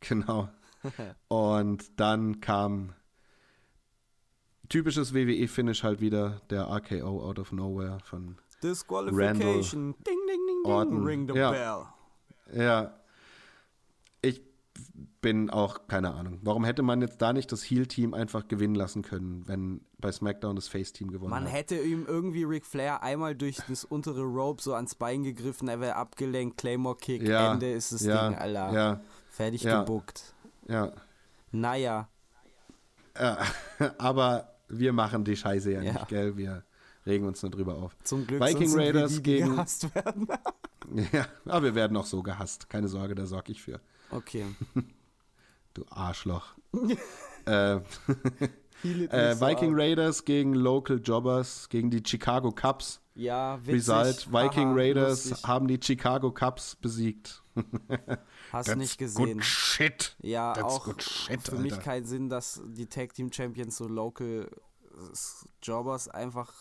genau. Und dann kam typisches WWE-Finish halt wieder, der RKO out of nowhere von Disqualification. Ding, ding, ding, ding. Orton. Ring the Ja. bell. Ja. Bin auch, keine Ahnung. Warum hätte man jetzt da nicht das Heal-Team einfach gewinnen lassen können, wenn bei SmackDown das Face-Team gewonnen Man hat? hätte ihm irgendwie Ric Flair einmal durch das untere Rope so ans Bein gegriffen, er wäre abgelenkt, Claymore-Kick, Ja, Ende ist das ja, Ding, Alter. Ja, Fertig ja. gebuckt. ja. Naja, ja. Aber wir machen die Scheiße ja, nicht, gell? Wir regen uns nur drüber auf. zum Glück Viking sind wir Raiders die, die gegen- gehasst werden. Ja, aber wir werden auch so gehasst. Keine Sorge, da sorge ich für. Okay. Du Arschloch. äh, it äh, so Viking ab. Raiders gegen Local Jobbers, gegen die Chicago Cubs. Ja, witzig. Result, Viking Haha, Raiders lustig. haben die Chicago Cubs besiegt. Hast nicht gesehen. Good shit. Ja, That's auch shit, für mich Alter. keinen Sinn, dass die Tag Team Champions so Local Jobbers einfach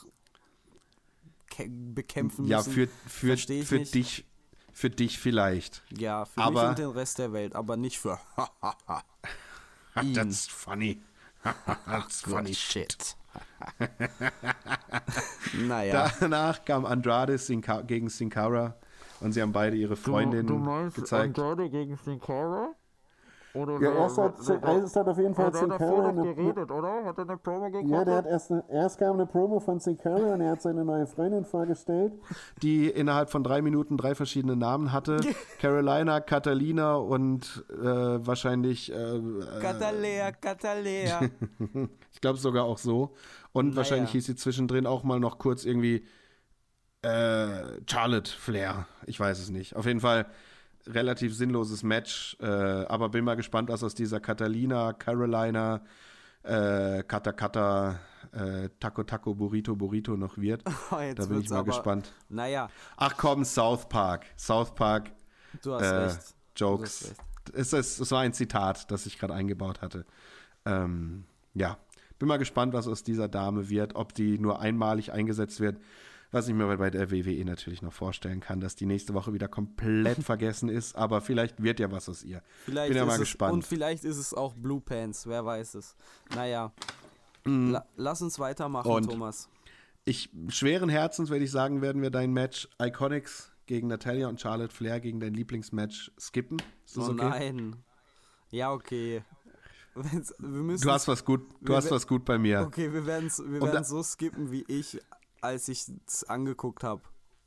bekämpfen Ja, müssen. für, für, ich für nicht. dich für dich vielleicht. Ja, für aber- mich und den Rest der Welt, aber nicht für ihn. That's funny. That's funny shit. naja. Danach kam Andrade Sinca gegen Sin Cara und sie haben beide ihre Freundin gezeigt. Andrade gegen Sin Cara? Oder Ja, erst hat, erst hat auf jeden Fall der hat eine, geredet, oder? Hat er eine Promo geguckt? ja, der hat erst, erst kam eine Promo von Sin Cara und er hat seine neue Freundin vorgestellt. die innerhalb von drei Minuten drei verschiedene Namen hatte. Carolina, Catalina und äh, wahrscheinlich, äh, Katalea, Katalea. ich glaube sogar auch so. Und Naja. wahrscheinlich hieß sie zwischendrin auch mal noch kurz irgendwie äh, Charlotte Flair. Ich weiß es nicht. Auf jeden Fall relativ sinnloses Match. Äh, aber bin mal gespannt, was aus dieser Catalina, Carolina, äh, Kata Kata, äh, Taco Taco, Burrito Burrito noch wird. Oh, da bin ich mal aber- gespannt. Naja, Ach komm, South Park. South Park du hast äh, recht. Jokes. hast recht. Es, ist, es war ein Zitat, das ich gerade eingebaut hatte. Ähm, ja, bin mal gespannt, was aus dieser Dame wird, ob die nur einmalig eingesetzt wird. Was ich mir bei der WWE natürlich noch vorstellen kann, dass die nächste Woche wieder komplett vergessen ist, aber vielleicht wird ja was aus ihr. Vielleicht bin ja mal es, gespannt. Und vielleicht ist es auch Blue Pants, wer weiß es. Naja, la, lass uns weitermachen. Und- Thomas. Ich schweren Herzens würde ich sagen, werden wir dein Match Iconics gegen Natalia und Charlotte Flair gegen dein Lieblingsmatch skippen. Ist das Oh okay? nein. Ja, okay. Du hast was gut, du Wir- hast was gut bei mir. Okay, wir werden es wir werden's so skippen, wie ich, als ich es angeguckt habe.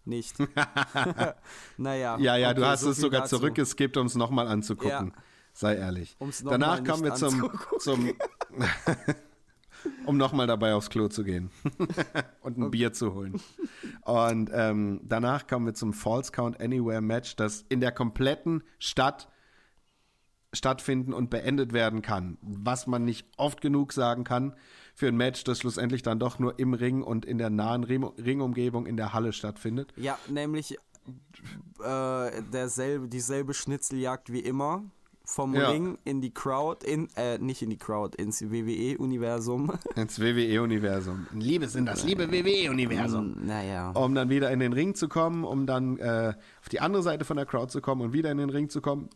Nicht. naja. Ja, ja, okay, du hast so es sogar dazu. zurückgeskippt, um es nochmal anzugucken. Ja. Sei ehrlich. Um's noch Danach kommen wir zum, zum um nochmal dabei aufs Klo zu gehen und ein Bier zu holen. Und ähm, danach kommen wir zum False Count Anywhere Match, das in der kompletten Stadt stattfinden und beendet werden kann. Was man nicht oft genug sagen kann für ein Match, das schlussendlich dann doch nur im Ring und in der nahen Ring Ringumgebung in der Halle stattfindet. Ja, nämlich äh, derselbe, dieselbe Schnitzeljagd wie immer. Vom Ja. Ring in die Crowd, in, äh, nicht in die Crowd, ins WWE-Universum. Ins WWE-Universum. Liebes in das liebe WWE-Universum. naja. um dann wieder in den Ring zu kommen, um dann äh, auf die andere Seite von der Crowd zu kommen und wieder in den Ring zu kommen,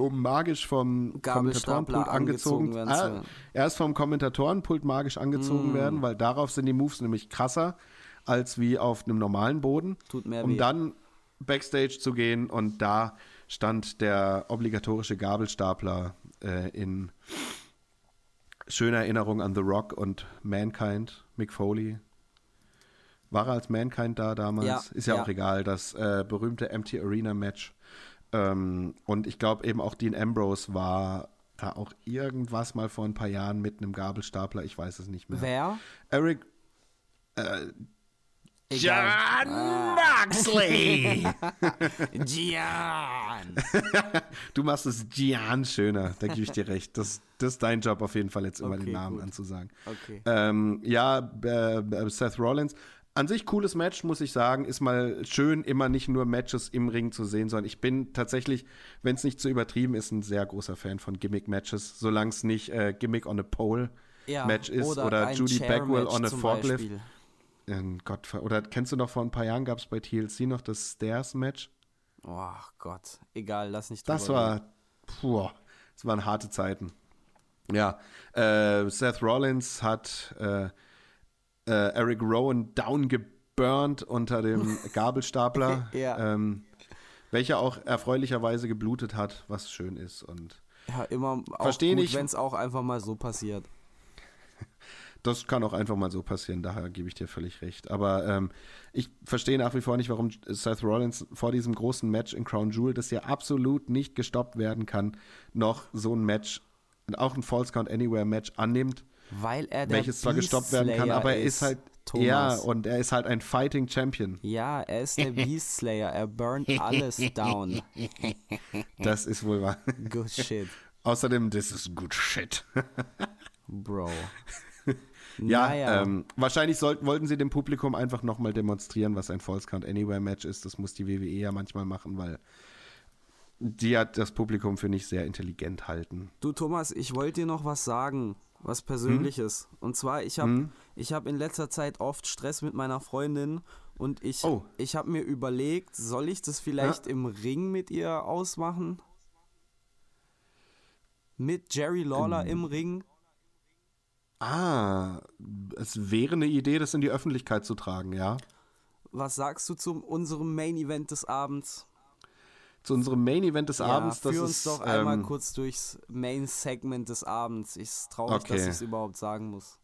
um magisch vom Kommentatorenpult angezogen, angezogen werden ah, zu- erst vom Kommentatorenpult magisch angezogen Mm. werden, weil darauf sind die Moves nämlich krasser als wie auf einem normalen Boden. Tut mehr um weh. dann Backstage zu gehen und da stand der obligatorische Gabelstapler äh, in schöner Erinnerung an The Rock und Mankind, Mick Foley. War er als Mankind da damals? Ja, Ist ja, ja. auch egal. Das äh, berühmte Empty Arena Match. Ähm, und ich glaube eben auch Dean Ambrose war da auch irgendwas mal vor ein paar Jahren mit einem Gabelstapler? Ich weiß es nicht mehr. Wer? Eric Egal. John Moxley! Gian. Du machst es Gian schöner, da gebe ich dir recht. Das, das ist dein Job auf jeden Fall, jetzt immer Okay, den Namen gut. anzusagen. Okay. Ähm, ja, äh, äh, Seth Rollins. An sich cooles Match, muss ich sagen. Ist mal schön, immer nicht nur Matches im Ring zu sehen, sondern ich bin tatsächlich, wenn es nicht zu übertrieben ist, ein sehr großer Fan von Gimmick-Matches, solange es nicht äh, Gimmick on a Pole Ja, Match ist oder, ein Judy Bagwell on a Forklift. Ähm, Gott, oder kennst du noch vor ein paar Jahren gab es bei TLC noch das Stairs-Match? Oh Gott, egal, lass nicht Das drüber war, puh, das waren harte Zeiten. Ja, äh, Seth Rollins hat äh, äh, Eric Rowan downgeburnt unter dem Gabelstapler, Ja. ähm, welcher auch erfreulicherweise geblutet hat, was schön ist. Und. Ja, immer auch gut, nicht. wenn es auch einfach mal so passiert. das kann auch einfach mal so passieren, daher gebe ich dir völlig recht. Aber ähm, ich verstehe nach wie vor nicht, warum Seth Rollins vor diesem großen Match in Crown Jewel, das ja absolut nicht gestoppt werden kann, noch so ein Match, auch ein False Count Anywhere Match annimmt. Weil er der welches zwar gestoppt werden kann, Beast aber er Slayer ist halt Thomas. ja und er ist halt ein Fighting Champion. Ja, er ist der Beast Slayer. Er burnt alles down. Das ist wohl wahr. Good shit, Außerdem, this is good shit. Bro. ja, Naja. ähm, wahrscheinlich sollten, wollten sie dem Publikum einfach nochmal demonstrieren, was ein False Count Anywhere Match ist. Das muss die WWE ja manchmal machen, weil die hat das Publikum für nicht sehr intelligent halten. Du Thomas, ich wollte dir noch was sagen, was Persönliches. Hm? Und zwar, ich habe ich hab in letzter Zeit oft Stress mit meiner Freundin und ich, Oh. ich habe mir überlegt, soll ich das vielleicht im Ring mit ihr ausmachen? Mit Jerry Lawler im Ring? Ah, es wäre eine Idee, das in die Öffentlichkeit zu tragen, ja. Was sagst du zu unserem Main Event des Abends? Zu unserem Main Event des Abends, ja, das führ ist uns doch einmal ähm, kurz durchs Main Segment des Abends. Ich ist traurig, Okay. dass ich es überhaupt sagen muss.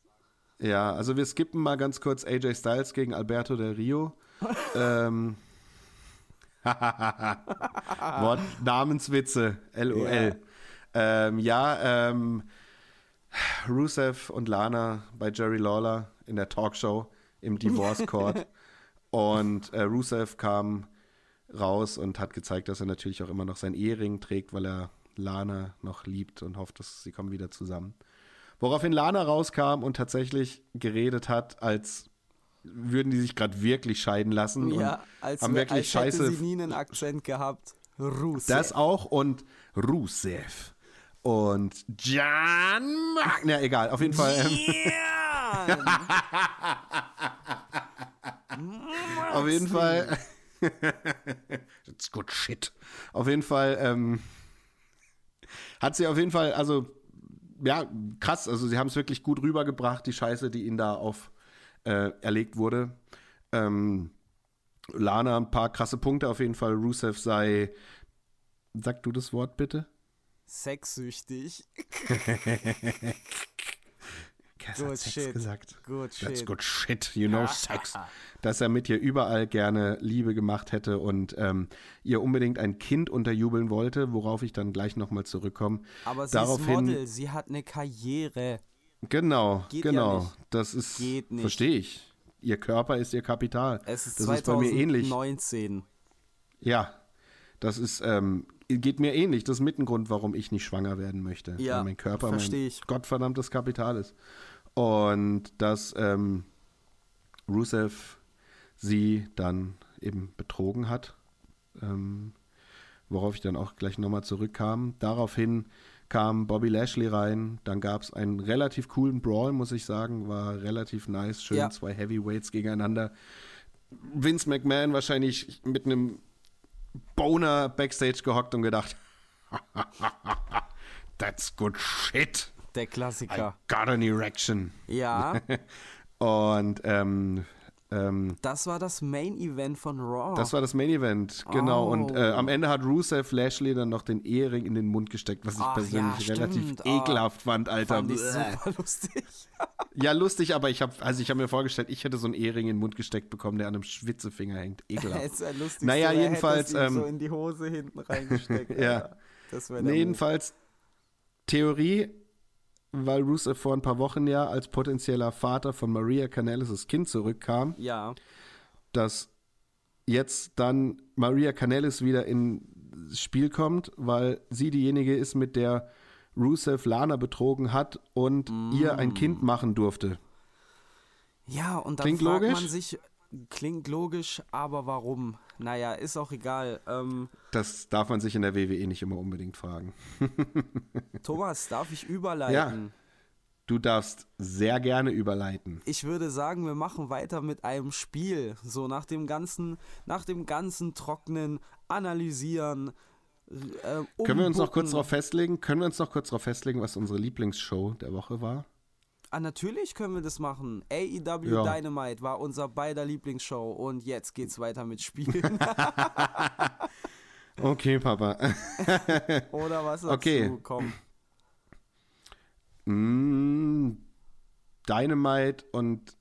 Ja, also wir skippen mal ganz kurz AJ Styles gegen Alberto Del Rio. ähm, Wort Namenswitze, LOL. Ja, ähm, ja ähm, Rusev und Lana bei Jerry Lawler in der Talkshow im Divorce Court. und äh, Rusev kam raus und hat gezeigt, dass er natürlich auch immer noch seinen Ehering trägt, weil er Lana noch liebt und hofft, dass sie kommen wieder zusammen. Woraufhin Lana rauskam und tatsächlich geredet hat, als würden die sich gerade wirklich scheiden lassen. Ja, und als, haben wirklich als hätte scheiße. sie nie einen Akzent gehabt. Rusev. Das auch und Rusev. Und Jan Na, egal, auf jeden Fall. Ähm, auf jeden Fall. That's good shit. Auf jeden Fall ähm, hat sie auf jeden Fall, also ja, krass. Also sie haben es wirklich gut rübergebracht, die Scheiße, die ihnen da auf äh, erlegt wurde. Ähm, Lana ein paar krasse Punkte auf jeden Fall. Rusev sei, sag du das Wort bitte? Sexsüchtig. Cass Good hat Sex shit. gesagt. Good That's shit. good shit, you know sex. Dass er mit ihr überall gerne Liebe gemacht hätte und ähm, ihr unbedingt ein Kind unterjubeln wollte, worauf ich dann gleich nochmal zurückkomme. Aber sie Daraufhin, ist Model, sie hat eine Karriere. Genau, Geht ja genau. nicht. Das ist, Geht nicht. verstehe ich. Ihr Körper ist ihr Kapital. Es ist das ist bei mir ähnlich. 2019. Ja, das ist, ähm, geht mir ähnlich. Das ist mit ein Grund, warum ich nicht schwanger werden möchte. Ja, weil mein Körper mein ich. gottverdammtes Kapital ist. Und dass ähm, Rusev sie dann eben betrogen hat, ähm, worauf ich dann auch gleich nochmal zurückkam. Daraufhin kam Bobby Lashley rein, dann gab es einen relativ coolen Brawl, muss ich sagen, war relativ nice, schön Ja. zwei Heavyweights gegeneinander. Vince McMahon wahrscheinlich mit einem Boner backstage gehockt und gedacht, that's good shit. Der I Klassiker. got an erection. Ja, Und ähm, ähm, das war das Main Event von Raw. das war das Main Event, genau. Oh. Und äh, am Ende hat Rusev Lashley dann noch den Ehering in den Mund gesteckt, was ich Ach, persönlich ja, relativ. Oh, ekelhaft fand, Alter. Fand ich super lustig. Ja, lustig, aber ich habe also ich habe mir vorgestellt, ich hätte so einen Ehering in den Mund gesteckt bekommen, der an einem Schwitzefinger hängt. Ekelhaft. Hätt's ja lustig Naja, jedenfalls, ihm so ähm, in die Hose hinten reingesteckt. Ja. Alter. Das Nee, jedenfalls Theorie, weil Rusev vor ein paar Wochen ja als potenzieller Vater von Maria Canellis' Kind zurückkam, Ja, dass jetzt dann Maria Canellis wieder ins Spiel kommt, weil sie diejenige ist, mit der Rusev Lana betrogen hat und ihr ein Kind machen durfte. ja, und dann Klingt fragt man logisch? sich, klingt logisch, aber warum? Naja, ist auch egal. Ähm, Das darf man sich in der WWE nicht immer unbedingt fragen. Thomas, darf ich überleiten? Du darfst sehr gerne überleiten. Ich würde sagen, wir machen weiter mit einem Spiel. So nach dem ganzen, nach dem ganzen trockenen Analysieren. Äh, Können wir uns noch kurz darauf festlegen? Können wir uns noch kurz darauf festlegen, was unsere Lieblingsshow der Woche war? Ah, natürlich können wir das machen. AEW Ja. Dynamite war unser beider Lieblingsshow und jetzt geht's weiter mit Spielen. Okay, Papa. Oder was sagst Okay. du? Komm. Mm, Dynamite und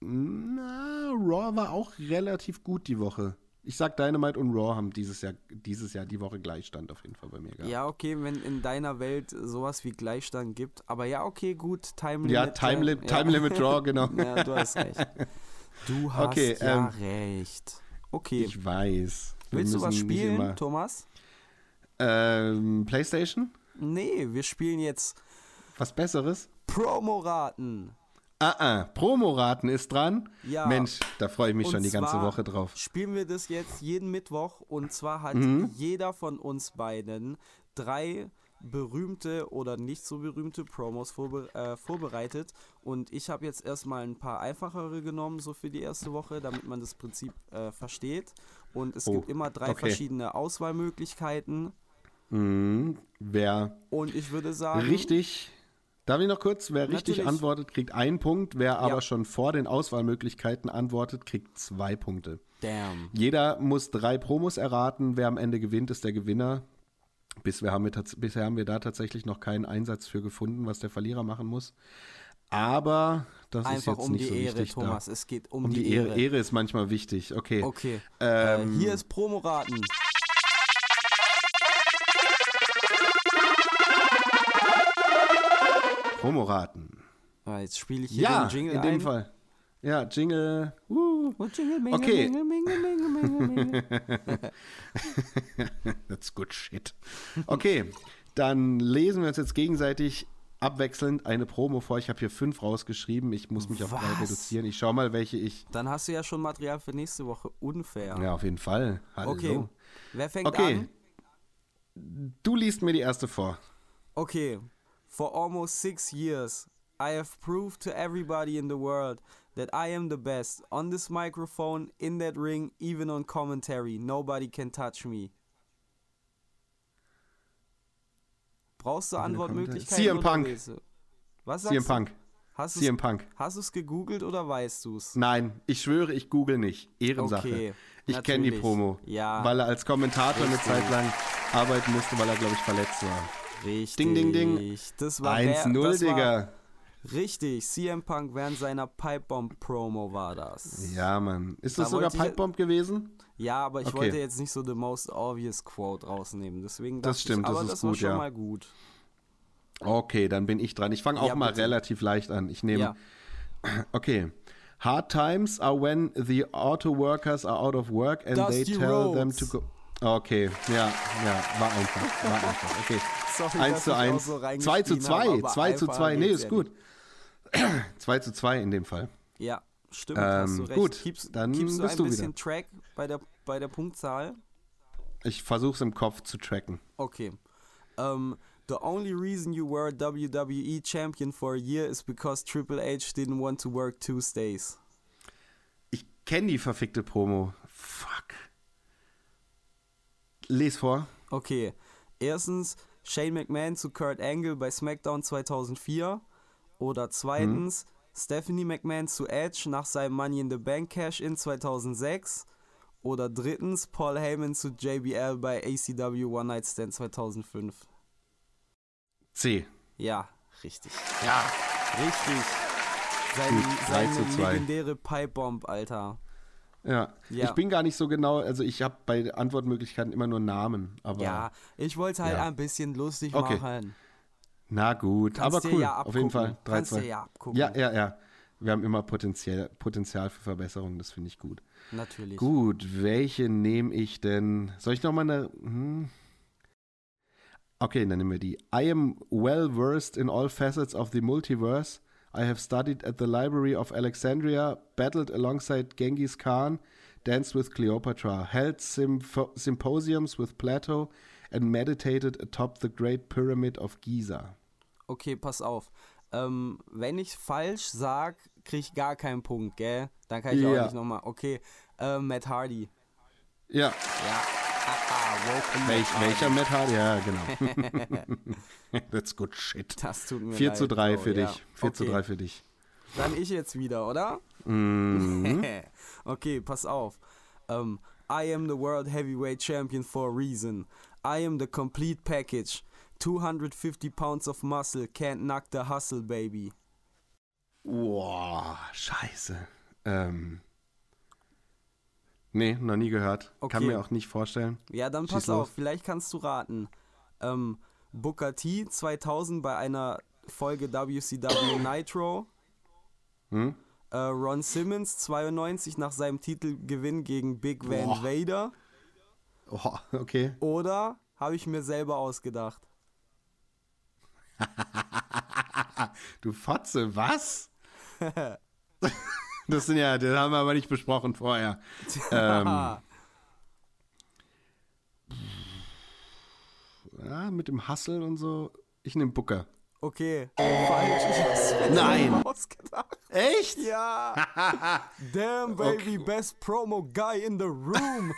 na, Raw war auch relativ gut die Woche. Ich sag Dynamite und Raw haben dieses Jahr, dieses Jahr die Woche Gleichstand auf jeden Fall bei mir gehabt. Ja, okay, wenn in deiner Welt sowas wie Gleichstand gibt. Aber ja, okay, gut. Time Ja, Limit. Time, äh, Lim Time Limit Raw, genau. ja, du hast recht. Du hast Okay, ja ähm, recht. Okay. Ich weiß. Willst du was spielen, Thomas? Ähm, PlayStation? Nee, wir spielen jetzt Was Besseres? Promoraten. Ah, ah, Promoraten ist dran. Ja. Mensch, da freue ich mich Und schon die ganze Woche drauf. Spielen wir das jetzt jeden Mittwoch und zwar hat Mhm. jeder von uns beiden drei berühmte oder nicht so berühmte Promos vorbe äh, vorbereitet und ich habe jetzt erstmal ein paar einfachere genommen, so für die erste Woche, damit man das Prinzip äh, versteht und es Oh, gibt immer drei okay. verschiedene Auswahlmöglichkeiten Mhm. Wer und ich würde sagen, richtig, darf ich noch kurz, wer richtig Natürlich. antwortet, kriegt einen Punkt. Wer aber Ja. schon vor den Auswahlmöglichkeiten antwortet, kriegt zwei Punkte. damn. Jeder muss drei Promos erraten. Wer am Ende gewinnt, ist der Gewinner. Bisher haben, wir bisher haben wir da tatsächlich noch keinen Einsatz für gefunden, was der Verlierer machen muss. Aber das ist Einfach jetzt um nicht die so Ehre, wichtig. Thomas. Da. Es geht um, Um die, Ehre. Ehre ist manchmal wichtig. Okay. Okay. Ähm, äh, hier ist Promoraten. Promoraten. Ah, jetzt spiele ich hier Ja, den Jingle in dem ein. Fall. Ja, Jingle. Uh, Jingle, Mingle, Okay. Mingle, Mingle, that's good shit. Okay, dann lesen wir uns jetzt gegenseitig abwechselnd eine Promo vor. Ich habe hier fünf rausgeschrieben. Ich muss mich auf drei reduzieren. Ich schau mal, welche ich. Dann hast du ja schon Material für nächste Woche. Unfair. Ja, auf jeden Fall. Hallo. Okay. Wer fängt Okay. an? Du liest mir die erste vor. Okay. For almost six years, I have proved to everybody in the world that I am the best. On this microphone, in that ring, even on commentary. Nobody can touch me. Brauchst du Antwortmöglichkeiten? CM Punk. Was sagst CM du? Punk. Hast CM Punk. Hast du es gegoogelt oder weißt du es? Nein, ich schwöre, ich google nicht. Ehrensache. Okay, ich kenne die. Promo. Ja. Weil er als Kommentator eine Richtig. Zeit lang arbeiten musste, weil er, glaube ich, verletzt war. Richtig. Ding, ding, ding. Das war 1-0, das war- Digga. Richtig, CM Punk während seiner Pipebomb-Promo war das. Ja, Mann. Ist Da das sogar wollte ich- Pipebomb gewesen? Ja, aber ich Okay. wollte jetzt nicht so the most obvious quote rausnehmen. Deswegen Das stimmt, ich, das aber ist das war gut, schon ja. mal gut. Okay, dann bin ich dran. Ich fange auch Ja, mal bitte. relativ leicht an. Ich nehme. Ja. Okay. Hard times are when the auto workers are out of work and they Dusty tell them Rhodes. to go. Okay, ja, ja, war einfach, war einfach. Okay. Sorry, 1 dass zu ich auch 1. so 2 zu reingeschrien 2, habe, aber 2 zu einfacher 2. Nee, ist ja gut. 2 zu 2 in dem Fall. Ja, stimmt, hast Ähm, du recht. gut, Keepst, dann keepst du bist ein du bisschen wieder. Track bei der, bei der Punktzahl? Ich versuche es im Kopf zu tracken. Okay. Um, the only reason you were WWE champion for a year is because Triple H didn't want to work Tuesdays. Ich kenne die verfickte Promo. Fuck. Les vor. Okay. Erstens Shane McMahon zu Kurt Angle bei SmackDown 2004. Oder zweitens Stephanie McMahon zu Edge nach seinem Money in the Bank Cash-In 2006. Oder drittens Paul Heyman zu JBL bei ACW One Night Stand 2005. C. Ja, richtig. Ja, richtig. Seine, Gut, seine legendäre Pipebomb, Alter. Ja. Ja. Ich bin gar nicht so genau, also ich habe bei Antwortmöglichkeiten immer nur Namen. Aber Ja, ich wollte halt Ja. ein bisschen lustig Okay. machen. Na gut, Kannst aber cool. ja Auf jeden. Fall. 3, Kannst 2. dir ja abgucken. Ja, ja, ja. Wir haben immer Potenzial, Potenzial für Verbesserungen, das finde ich gut. Natürlich. Gut, welche nehme ich denn? Soll ich noch mal eine. Hm? Okay, dann nehmen wir die. I am well versed in all facets of the multiverse. I have studied at the Library of Alexandria, battled alongside Genghis Khan, danced with Cleopatra, held symposiums with Plato, and meditated atop the Great Pyramid of Giza. Okay, pass auf. Ähm, wenn ich falsch sag, krieg ich gar keinen Punkt, gell? Dann kann ich Ja. auch nicht nochmal. Okay, äh, Matt Hardy. Ja, Ja. Welch, welcher Matt Hardy? Ja, genau. That's good shit. Das tut mir 4 leid, zu 3 Bro, für ja. dich. 4 zu Okay, 3 für dich. Dann ich jetzt wieder, oder? Mhm. okay, pass auf. Ähm, I am the World Heavyweight Champion for a reason. I am the complete package. 250 pounds of muscle can't knock the hustle, baby. Boah, scheiße. Ähm. Nee, noch nie gehört. Kann Okay. mir auch nicht vorstellen. Ja, dann Schieß pass los. auf, vielleicht kannst du raten. Ähm, Booker T 2000 bei einer Folge WCW Nitro. Hm? Äh, Ron Simmons 92 nach seinem Titelgewinn gegen Big Van Boah. Vader. Oh, okay. Oder habe ich mir selber ausgedacht? Du Fotze, was? das sind ja, das haben wir aber nicht besprochen vorher. Ähm, ja, mit dem Hustle und so. Ich nehme Booker. Okay, falsch. Ich Nein. Echt? Ja. Damn, baby, best promo guy in the room.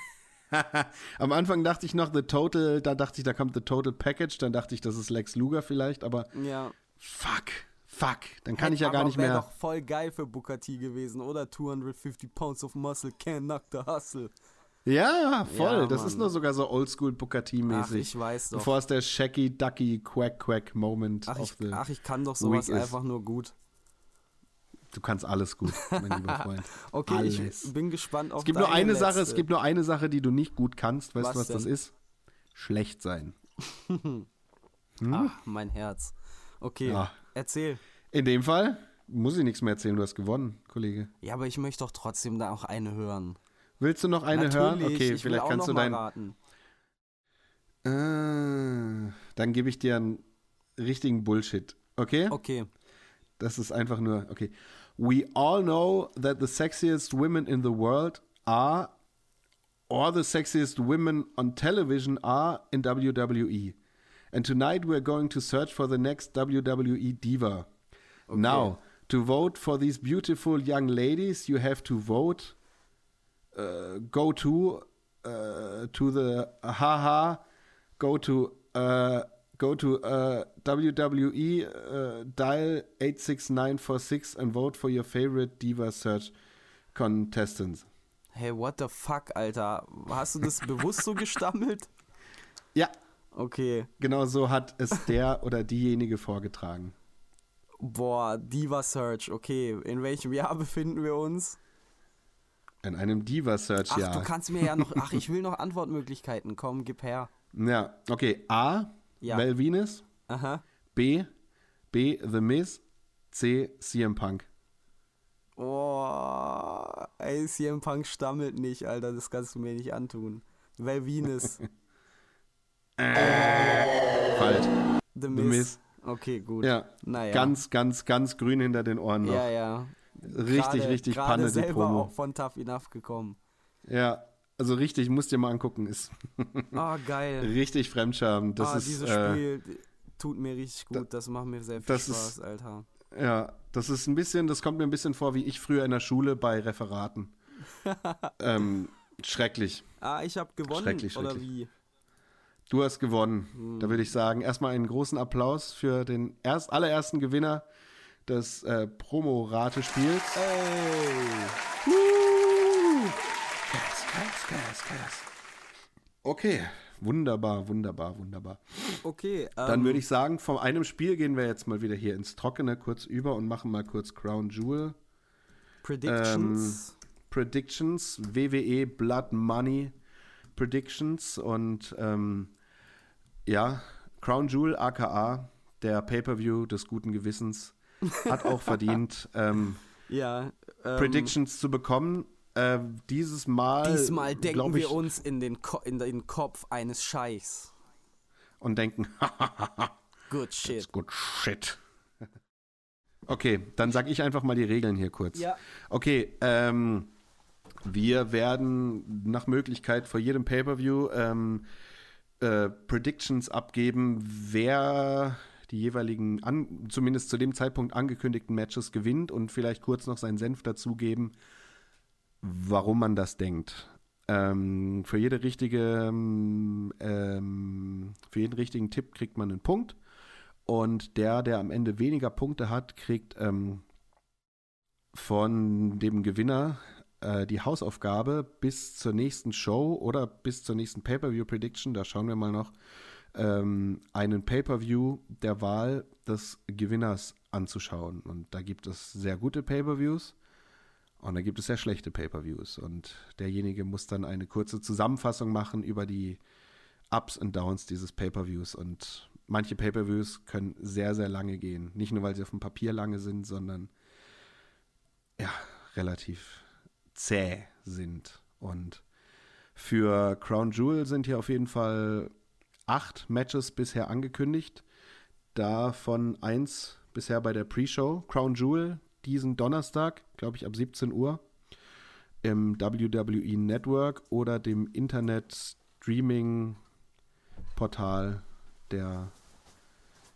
Am Anfang dachte ich noch The Total, da dachte ich, da kommt The Total Package, dann dachte ich, das ist Lex Luger vielleicht, aber ja. fuck, fuck, dann kann ich ja gar nicht mehr. doch voll geil für Booker T gewesen, oder? 250 pounds of muscle can't knock the hustle. Ja, voll. Ja, das Mann. ist nur sogar so Oldschool Booker Ach, T-mäßig. ich weiß doch. Bevor es der Shacky Ducky Quack Quack Moment Ach ich, ach, ich kann doch sowas ist. einfach nur gut. du kannst alles gut, mein lieber Freund. Okay, Alles. ich bin gespannt auf Es gibt nur eine Sache, es letzte. gibt nur eine Sache, die du nicht gut kannst. Weißt du, Was was das denn? ist? Schlecht sein. Ach, mein Herz. Okay, Ja. Erzähl. In dem Fall muss ich nichts mehr erzählen, du hast gewonnen, Kollege. Ja, aber ich möchte doch trotzdem da auch eine hören. Willst du noch eine Natürlich, hören? Okay, vielleicht kannst noch du mal dein. raten. Äh, dann gebe ich dir einen richtigen Bullshit. Okay? Okay, Das ist einfach nur, okay. We all know that the sexiest women in the world are, or the sexiest women on television are in WWE. And tonight we're going to search for the next WWE diva. Now, to vote for these beautiful young ladies, you have to vote, uh, go to, uh, to the, haha, go to, uh, go to uh, WWE, uh, dial 86946 and vote for your favorite Diva Search contestants. hey, what the fuck, Alter? Hast du das bewusst so gestammelt? Ja, Okay, genau so hat es der oder diejenige vorgetragen. boah, Diva Search, okay. In welchem Jahr befinden wir uns? In einem Diva Search, Ach, ja. du kannst mir ja noch, ach, ich will noch Antwortmöglichkeiten, komm, gib her. Ja, okay. A. Ja. Val Venus. Aha. B. B. The Miz. C. CM Punk. Oh, ey, CM Punk stammelt nicht, Alter, das kannst du mir nicht antun. Val Venus, Falsch. The The Miz. Miz. Okay, gut. Ja. Naja. Ganz, ganz, ganz grün hinter den Ohren noch. Ja, ja. Richtig, Gerade- richtig gerade Panne, die Promo. auch von Tough Enough gekommen. Ja, also richtig, musst dir mal angucken. Ist Ah, geil. richtig fremdscham. Das ah, ist, dieses äh, Spiel tut mir richtig gut. Das macht mir sehr viel das Spaß, ist- Alter. Ja, das ist ein bisschen, das kommt mir ein bisschen vor, wie ich früher in der Schule bei Referaten. ähm, schrecklich. Ah, ich habe gewonnen, Schrecklich, oder schrecklich. wie? Du hast gewonnen. Hm. Da würde ich sagen, erstmal einen großen Applaus für den erst, allerersten Gewinner des äh, Promo-Ratespiels. Ey! Gas, Gas, Gas, Gas. Okay, wunderbar, wunderbar, wunderbar. Okay, Dann ähm, würde ich sagen, von einem Spiel gehen wir jetzt mal wieder hier ins Trockene kurz über und machen mal kurz Crown Jewel. Predictions. Predictions, WWE Blood Money Predictions und ähm, ja, Crown Jewel aka der Pay-Per-View des guten Gewissens. Hat auch verdient, ähm, Ja. Ähm, Predictions zu bekommen. Äh, dieses Mal. Diesmal denken ich, wir uns in den, Ko in den Kopf eines Scheichs. Und denken, Good shit. Gut, shit. Okay, dann sag ich einfach mal die Regeln hier kurz. Ja. Okay, ähm, wir werden nach Möglichkeit vor jedem Pay-Per-View ähm, äh, Predictions abgeben, wer die jeweiligen, an, zumindest zu dem Zeitpunkt angekündigten Matches gewinnt und vielleicht kurz noch seinen Senf dazugeben, warum man das denkt. Ähm, für jede richtige, ähm, ähm, für jeden richtigen Tipp kriegt man einen Punkt. Und der, der am Ende weniger Punkte hat, kriegt ähm, von dem Gewinner äh, die Hausaufgabe bis zur nächsten Show oder bis zur nächsten Pay-Per-View-Prediction, da schauen wir mal noch, ähm, einen Pay-Per-View der Wahl des Gewinners anzuschauen. Und da gibt es sehr gute Pay-Per-Views und da gibt es sehr schlechte Pay-Per-Views. Und derjenige muss dann eine kurze Zusammenfassung machen über die Ups und Downs dieses Pay-Per-Views. Und manche Pay-Per-Views können sehr, sehr lange gehen. Nicht nur, weil sie auf dem Papier lange sind, sondern ja, relativ zäh sind. Und für Crown Jewel sind hier auf jeden Fall acht Matches bisher angekündigt. Davon eins bisher bei der Pre-Show. Crown Jewel diesen Donnerstag, glaube ich, ab 17 Uhr im WWE Network oder dem Internet-Streaming-Portal der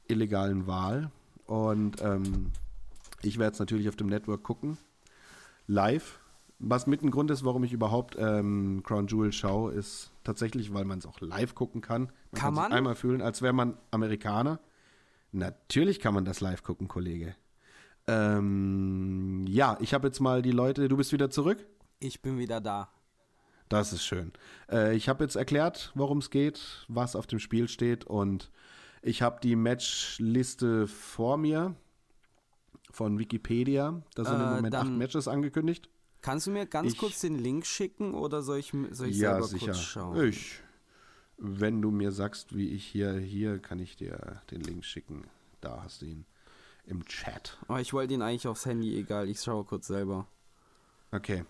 illegalen Wahl. Und ähm, ich werde es natürlich auf dem Network gucken. Live. Was mit ein Grund ist, warum ich überhaupt ähm, Crown Jewel schaue, ist tatsächlich, weil man es auch live gucken kann. Man Kann sich man? einmal fühlen, als wäre man Amerikaner. Natürlich kann man das live gucken, Kollege. Ähm, ja, ich habe jetzt mal die Leute. Du bist wieder zurück? Ich bin wieder da. Das ist schön. Äh, ich habe jetzt erklärt, worum es geht, was auf dem Spiel steht und ich habe die Matchliste vor mir von Wikipedia. Da sind im Äh, Moment acht Matches angekündigt. Kannst du mir ganz Ich- kurz den Link schicken oder soll ich, soll ich ja, selber sicher. kurz schauen? Ich. Wenn du mir sagst, wie ich hier, hier kann ich dir den Link schicken. Da hast du ihn im Chat. Aber ich wollte ihn eigentlich aufs Handy, egal, ich schaue kurz selber. Okay.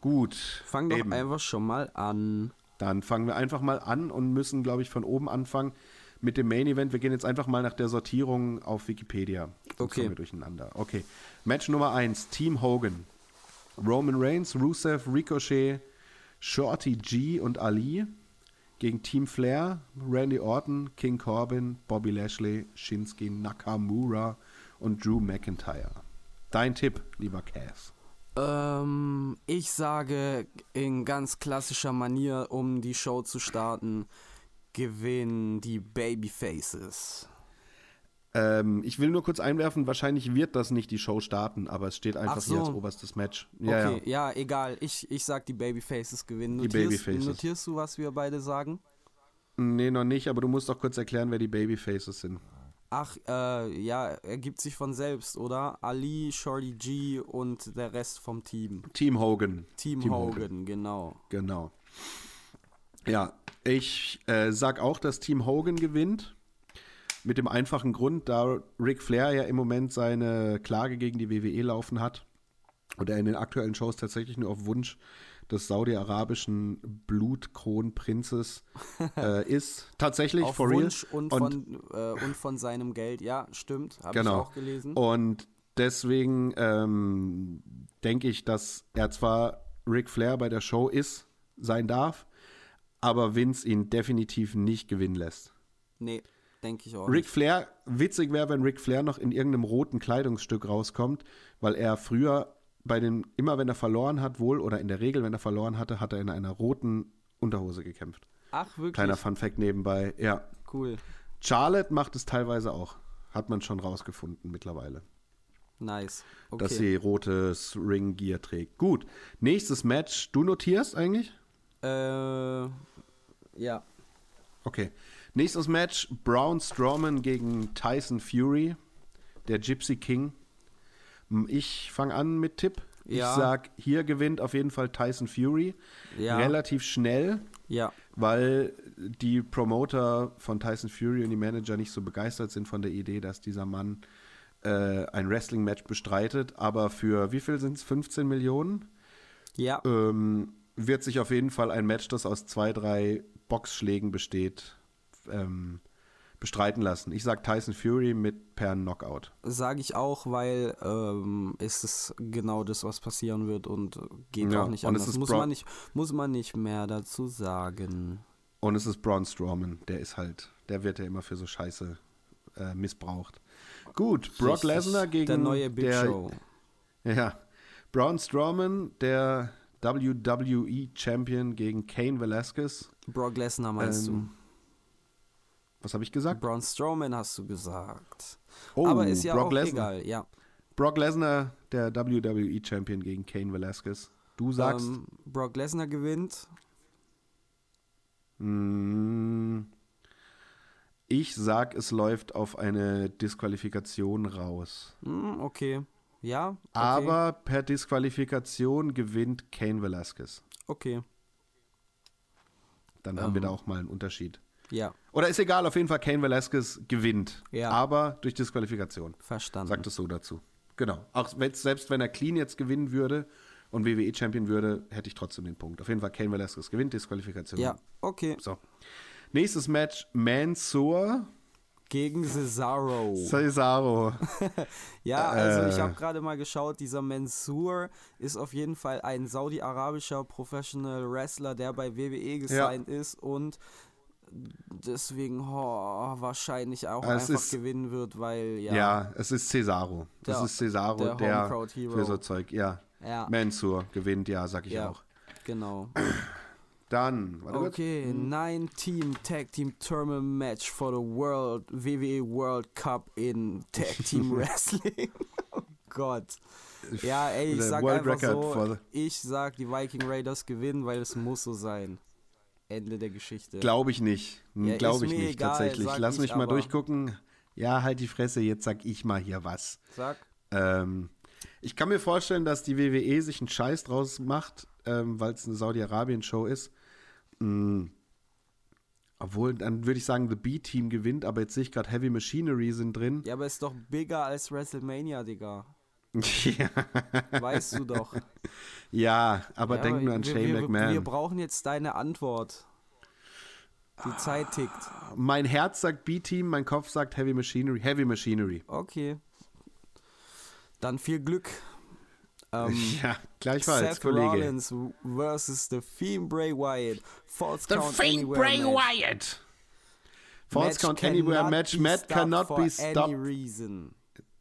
Gut. Fang doch Eben. einfach schon mal an. Dann fangen wir einfach mal an und müssen, glaube ich, von oben anfangen mit dem Main Event. Wir gehen jetzt einfach mal nach der Sortierung auf Wikipedia. Sonst Okay. kommen wir durcheinander. Okay. Match Nummer 1, Team Hogan. Roman Reigns, Rusev, Ricochet, Shorty G und Ali gegen Team Flair, Randy Orton, King Corbin, Bobby Lashley, Shinsuke Nakamura und Drew McIntyre. Dein Tipp, lieber Cass. Ähm, ich sage in ganz klassischer Manier, um die Show zu starten, gewinnen die Babyfaces. Ähm, ich will nur kurz einwerfen, wahrscheinlich wird das nicht die Show starten, aber es steht einfach Ach hier als so. oberstes Match. Ja, okay, ja. egal. Ich, ich sag, die Babyfaces gewinnen. Die Notierst, Babyfaces. Notierst du, was wir beide sagen? ja. Nee, noch nicht, aber du musst doch kurz erklären, wer die Babyfaces sind. Ach, äh, ja, ergibt sich von selbst, oder? Ali, Shorty G und der Rest vom Team. Team Hogan. Team, Hogan, genau. Genau. Ja, ich äh, sag auch, dass Team Hogan gewinnt. Mit dem einfachen Grund, da Ric Flair ja im Moment seine Klage gegen die WWE laufen hat und er in den aktuellen Shows tatsächlich nur auf Wunsch des saudi-arabischen Blutkronprinzes äh, ist. Tatsächlich, Auf for real. Wunsch und, von, äh, und von seinem Geld. Ja, stimmt. Habe Genau. ich auch gelesen. Und deswegen ähm, denke ich, dass er zwar Ric Flair bei der Show ist, sein darf, aber Vince ihn definitiv nicht gewinnen lässt. Nee, denke ich auch Ric. Flair, witzig wäre, wenn Ric Flair noch in irgendeinem roten Kleidungsstück rauskommt, weil er früher bei den, immer wenn er verloren hat, wohl oder in der Regel, wenn er verloren hatte, hat er in einer roten Unterhose gekämpft. Ach, wirklich? Kleiner Fun Fact nebenbei. Ja. Cool. Charlotte macht es teilweise auch. Hat man schon rausgefunden mittlerweile. Nice. Okay. dass sie rotes Ring Gear trägt. Gut, nächstes Match. Du notierst eigentlich? äh, ja. Okay. Nächstes Match: Braun Strowman gegen Tyson Fury, der Gypsy King. Ich fange an mit Tipp. Ja. Ich sag, hier gewinnt auf jeden Fall Tyson Fury. Ja. Relativ schnell, Ja, weil die Promoter von Tyson Fury und die Manager nicht so begeistert sind von der Idee, dass dieser Mann äh, ein Wrestling-Match bestreitet. Aber für wie viel sind es? 15 Millionen? ja. ähm, wird sich auf jeden Fall ein Match, das aus zwei, drei Boxschlägen besteht, ähm, bestreiten lassen. Ich sag Tyson Fury mit per Knockout. Sage ich auch, weil ähm, es ist genau das, was passieren wird und geht Ja, auch nicht es anders. Muss Bro- man nicht, muss man nicht mehr dazu sagen. Und es ist Braun Strowman, der ist halt, der wird ja immer für so Scheiße äh, missbraucht. Gut, Brock. Lesnar gegen der neue Big der, Show. Ja, Braun Strowman, der WWE Champion gegen Kane Velasquez. Brock Lesnar meinst Ähm, Was habe ich gesagt? Braun Strowman hast du gesagt. Oh, Aber ist ja Brock auch Lesnar. egal, ja. Brock Lesnar, der WWE Champion gegen Kane Velasquez. Du sagst, Ähm, Brock Lesnar gewinnt. Mm, Ich sag, es läuft auf eine Disqualifikation raus. Hm, okay. Ja, okay. Aber per Disqualifikation gewinnt Kane Velasquez. Okay, Dann haben wir Ähm. da auch mal einen Unterschied. Ja, Oder ist egal, auf jeden Fall Kane Velasquez gewinnt. Ja. Aber durch Disqualifikation. verstanden. Sagt es so dazu. Genau. Auch selbst wenn er clean jetzt gewinnen würde und WWE Champion würde, hätte ich trotzdem den Punkt. Auf jeden Fall Kane Velasquez gewinnt, Disqualifikation. Ja, okay. So. Nächstes Match: Mansoor Gegen Cesaro. Cesaro. Ja, also ich Äh. habe gerade mal geschaut, dieser Mansoor ist auf jeden Fall ein saudi-arabischer Professional Wrestler, der bei WWE gesigned ist und deswegen oh, wahrscheinlich auch Es einfach ist- gewinnen wird, weil ja. Ja, es ist Cesaro. Das Der- ist Cesaro, der der, für so Zeug, ja. Ja. Mansoor gewinnt, ja, sag ich Ja. auch. Genau. Dann, warte kurz. Okay, Nine Team Tag Team Tournament Match for the World WWE World Cup in Tag Team Wrestling. oh Gott. Ja, ey, ich The sag World einfach Record so, ich sag, die Viking Raiders gewinnen, weil es muss so sein. Ende der Geschichte. Glaube ich nicht. Ja, Glaube ich nicht, egal, tatsächlich. Lass ich mich mal durchgucken. Ja, halt die Fresse, jetzt sag ich mal hier was. Sag. Ähm, ich kann mir vorstellen, dass die WWE sich einen Scheiß draus macht, ähm, weil es eine Saudi-Arabien-Show ist. Mm. Obwohl, dann würde ich sagen, The B-Team gewinnt, aber jetzt sehe ich gerade Heavy Machinery sind drin. Ja, aber ist doch bigger als WrestleMania, Digga. ja. Weißt du doch. ja, aber ja, denk nur an wir, Shane wir, McMahon. Wir brauchen jetzt deine Antwort. Die Zeit tickt. mein Herz sagt B-Team, mein Kopf sagt Heavy Machinery. Heavy Machinery. Okay. Dann viel Glück. Ähm, ja, gleichfalls, Seth Kollege. Rollins versus The Fiend Bray Wyatt. False The Count Fiend Anywhere Bray match. Wyatt. False Match Count Anywhere cannot Match. be Matt stopped cannot for be any stopped. reason.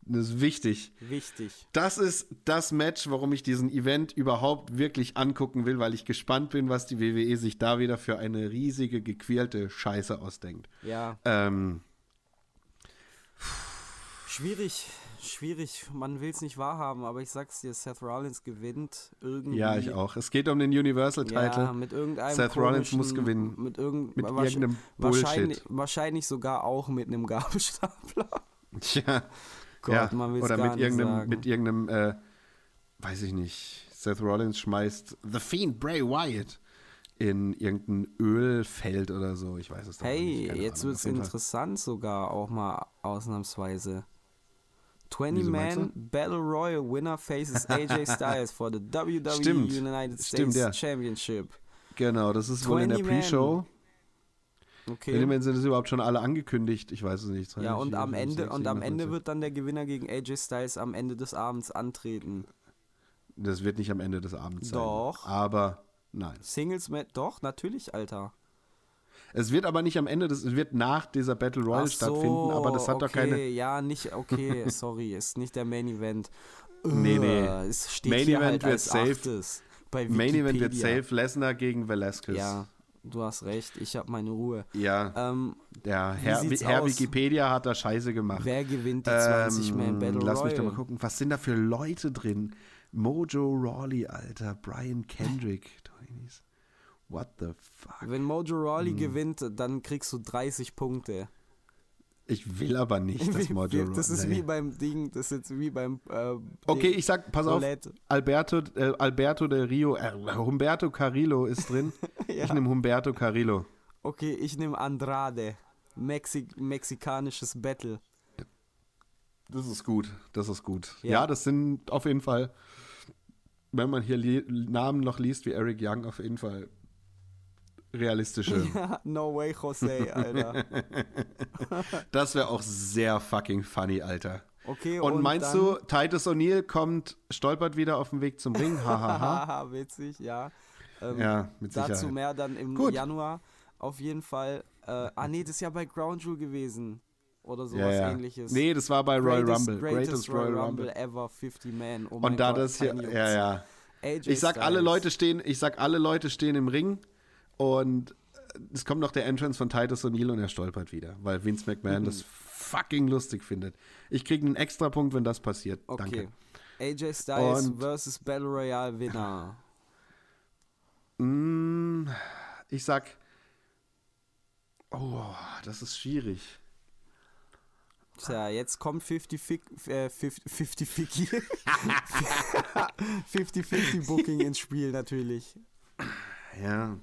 Das ist wichtig. Wichtig. Das ist das Match, warum ich diesen Event überhaupt wirklich angucken will, weil ich gespannt bin, was die WWE sich da wieder für eine riesige, gequälte Scheiße ausdenkt. Ja, Ähm, schwierig. Schwierig. Man will es nicht wahrhaben, aber ich sag's dir, Seth Rollins gewinnt irgendwie. ja, ich auch. Es geht um den Universal-Title. Ja, mit irgendeinem Seth Rollins muss gewinnen. Mit, irgend, Mit irgendeinem wahrscheinlich, Bullshit. wahrscheinlich sogar auch mit einem Gabelstapler. Tja. Gott, ja. man will's Oder mit irgendeinem, sagen. mit irgendeinem, äh, weiß ich nicht, Seth Rollins schmeißt The Fiend Bray Wyatt in irgendein Ölfeld oder so. Ich weiß es doch Hey, nicht. keine jetzt wird's Auf jeden Fall. interessant sogar auch mal ausnahmsweise. 20 Wieso meinst Man Battle Royal Winner faces AJ Styles for the WWE Stimmt. United States Stimmt, ja. Championship. Genau, das ist wohl in der 20 Man. Pre-Show. Okay. Element sind es überhaupt schon alle angekündigt? Ich weiß es nicht. Ja, und am Ende und am Ende wird dann der Gewinner gegen AJ Styles am Ende des Abends antreten. Das wird nicht am Ende des Abends sein. Doch. Aber nein. Singles Match, doch, natürlich, Alter. Es wird aber nicht am Ende, des, es wird nach dieser Battle Royale Ach stattfinden, aber das hat okay, doch keine. Ja, nicht, okay, sorry, ist nicht der Main Event. Nee, nee. Äh, Es steht Main Event halt wird safe. Achtes bei Main Event wird safe Lesnar gegen Velasquez. Ja, du hast recht, ich habe meine Ruhe. Ja, Ähm, der Herr, Herr? Wikipedia hat da Scheiße gemacht. wer gewinnt die 20 Man Battle Ähm, Lass Royale? mich doch mal gucken, was sind da für Leute drin? Mojo Rawley, Alter, Brian Kendrick. What the fuck? Wenn Mojo Rawley Hm. gewinnt, dann kriegst du 30 Punkte. Ich will aber nicht, dass Mojo Das ist nee. wie beim Ding, das ist jetzt wie beim. Äh, Okay, ich sag, pass auf, Roulette. Alberto, äh, Alberto del Rio, äh, Humberto Carrillo ist drin. Ja. Ich nehme Humberto Carrillo. Okay, ich nehme Andrade. Mexi mexikanisches Battle. Das ist gut, das ist gut. Ja, Ja. das sind auf jeden Fall, wenn man hier Namen noch liest wie Eric Young, auf jeden Fall realistische. Ja, no way, Jose, Alter. Das wäre auch sehr fucking funny, Alter. Okay, Und, und, meinst du, Titus O'Neill kommt, stolpert wieder auf dem Weg zum Ring? Hahaha. Haha, witzig, ja. Ähm, ja, mit dazu Sicherheit. mehr dann im Gut. Januar. Auf jeden Fall. Äh, ah, nee, das ist ja bei Ground Jewel gewesen. Oder sowas Ja, ja. ähnliches. Nee, das war bei Royal Greatest- Rumble. Greatest, Royal Rumble, ever, 50 Man. Oh Und da Gott, das hier, ja, ja. AJ Ich sag, alle Styles. Leute stehen, ich sag, alle Leute stehen im Ring und es kommt noch der Entrance von Titus O'Neill und er stolpert wieder, weil Vince Mhm. McMahon das fucking lustig findet. Ich kriege einen extra Punkt, wenn das passiert. Okay. Danke. AJ Styles Und- versus Battle Royale Winner. Mm, ich sag, oh, das ist schwierig. Tja, jetzt kommt 50 äh, 50 50 50 Booking ins Spiel natürlich. Ja,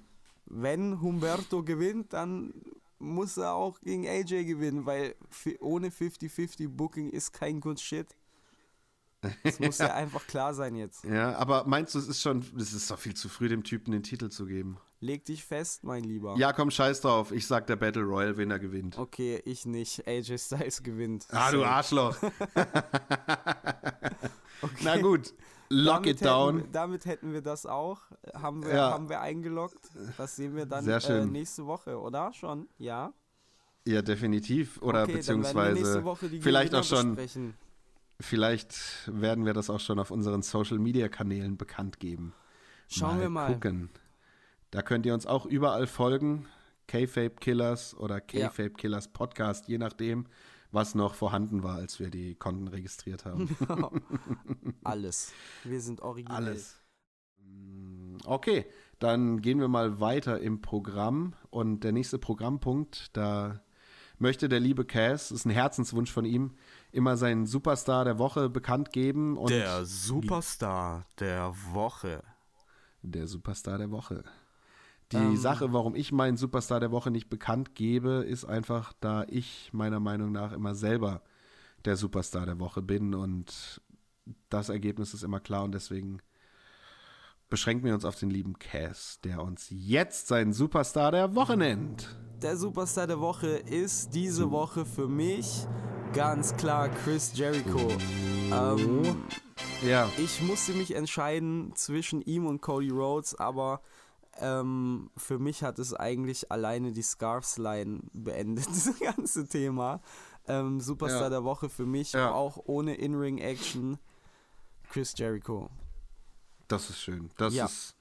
Wenn Humberto gewinnt, dann muss er auch gegen AJ gewinnen, weil ohne 50-50 Booking ist kein good shit. Das muss ja einfach klar sein jetzt. ja, aber meinst du, es ist schon, es ist doch viel zu früh, dem Typen den Titel zu geben? Leg dich fest, mein Lieber. Ja, komm, scheiß drauf. Ich sag, der Battle Royal Winner gewinnt. Okay, ich nicht. AJ Styles gewinnt. Ah, du Safe. Arschloch. Na gut, lock damit it down. Hätten, damit hätten wir das auch. Haben wir, Ja. haben wir eingeloggt. Das sehen wir dann äh, nächste Woche, oder? Schon? Ja. Ja, definitiv. Oder okay, beziehungsweise Woche die vielleicht Gewinner auch schon, besprechen. vielleicht werden wir das auch schon auf unseren Social Media Kanälen bekannt geben. Schauen wir mal. Gucken. Da könnt ihr uns auch überall folgen. K-Fape Killers oder K-Fape Killers Podcast, je nachdem, was noch vorhanden war, als wir die Konten registriert haben. Alles. Wir sind originell. Alles. Okay, dann gehen wir mal weiter im Programm. Und der nächste Programmpunkt, da möchte der liebe Cass, ist ein Herzenswunsch von ihm, immer seinen Superstar der Woche bekannt geben. Und Der Superstar der Woche. der Superstar der Woche. Die Ähm. Sache, warum ich meinen Superstar der Woche nicht bekannt gebe, ist einfach, da ich meiner Meinung nach immer selber der Superstar der Woche bin und das Ergebnis ist immer klar und deswegen beschränken wir uns auf den lieben Cass, der uns jetzt seinen Superstar der Woche nennt. Der Superstar der Woche ist diese Woche für mich ganz klar Chris Jericho. Ähm, Ja, ich musste mich entscheiden zwischen ihm und Cody Rhodes, aber ähm, für mich hat es eigentlich alleine die Scarves-Line beendet, das ganze Thema. Ähm, Superstar Ja. der Woche für mich, Ja. auch ohne In-Ring-Action, Chris Jericho. Das ist schön. Das Ja. ist,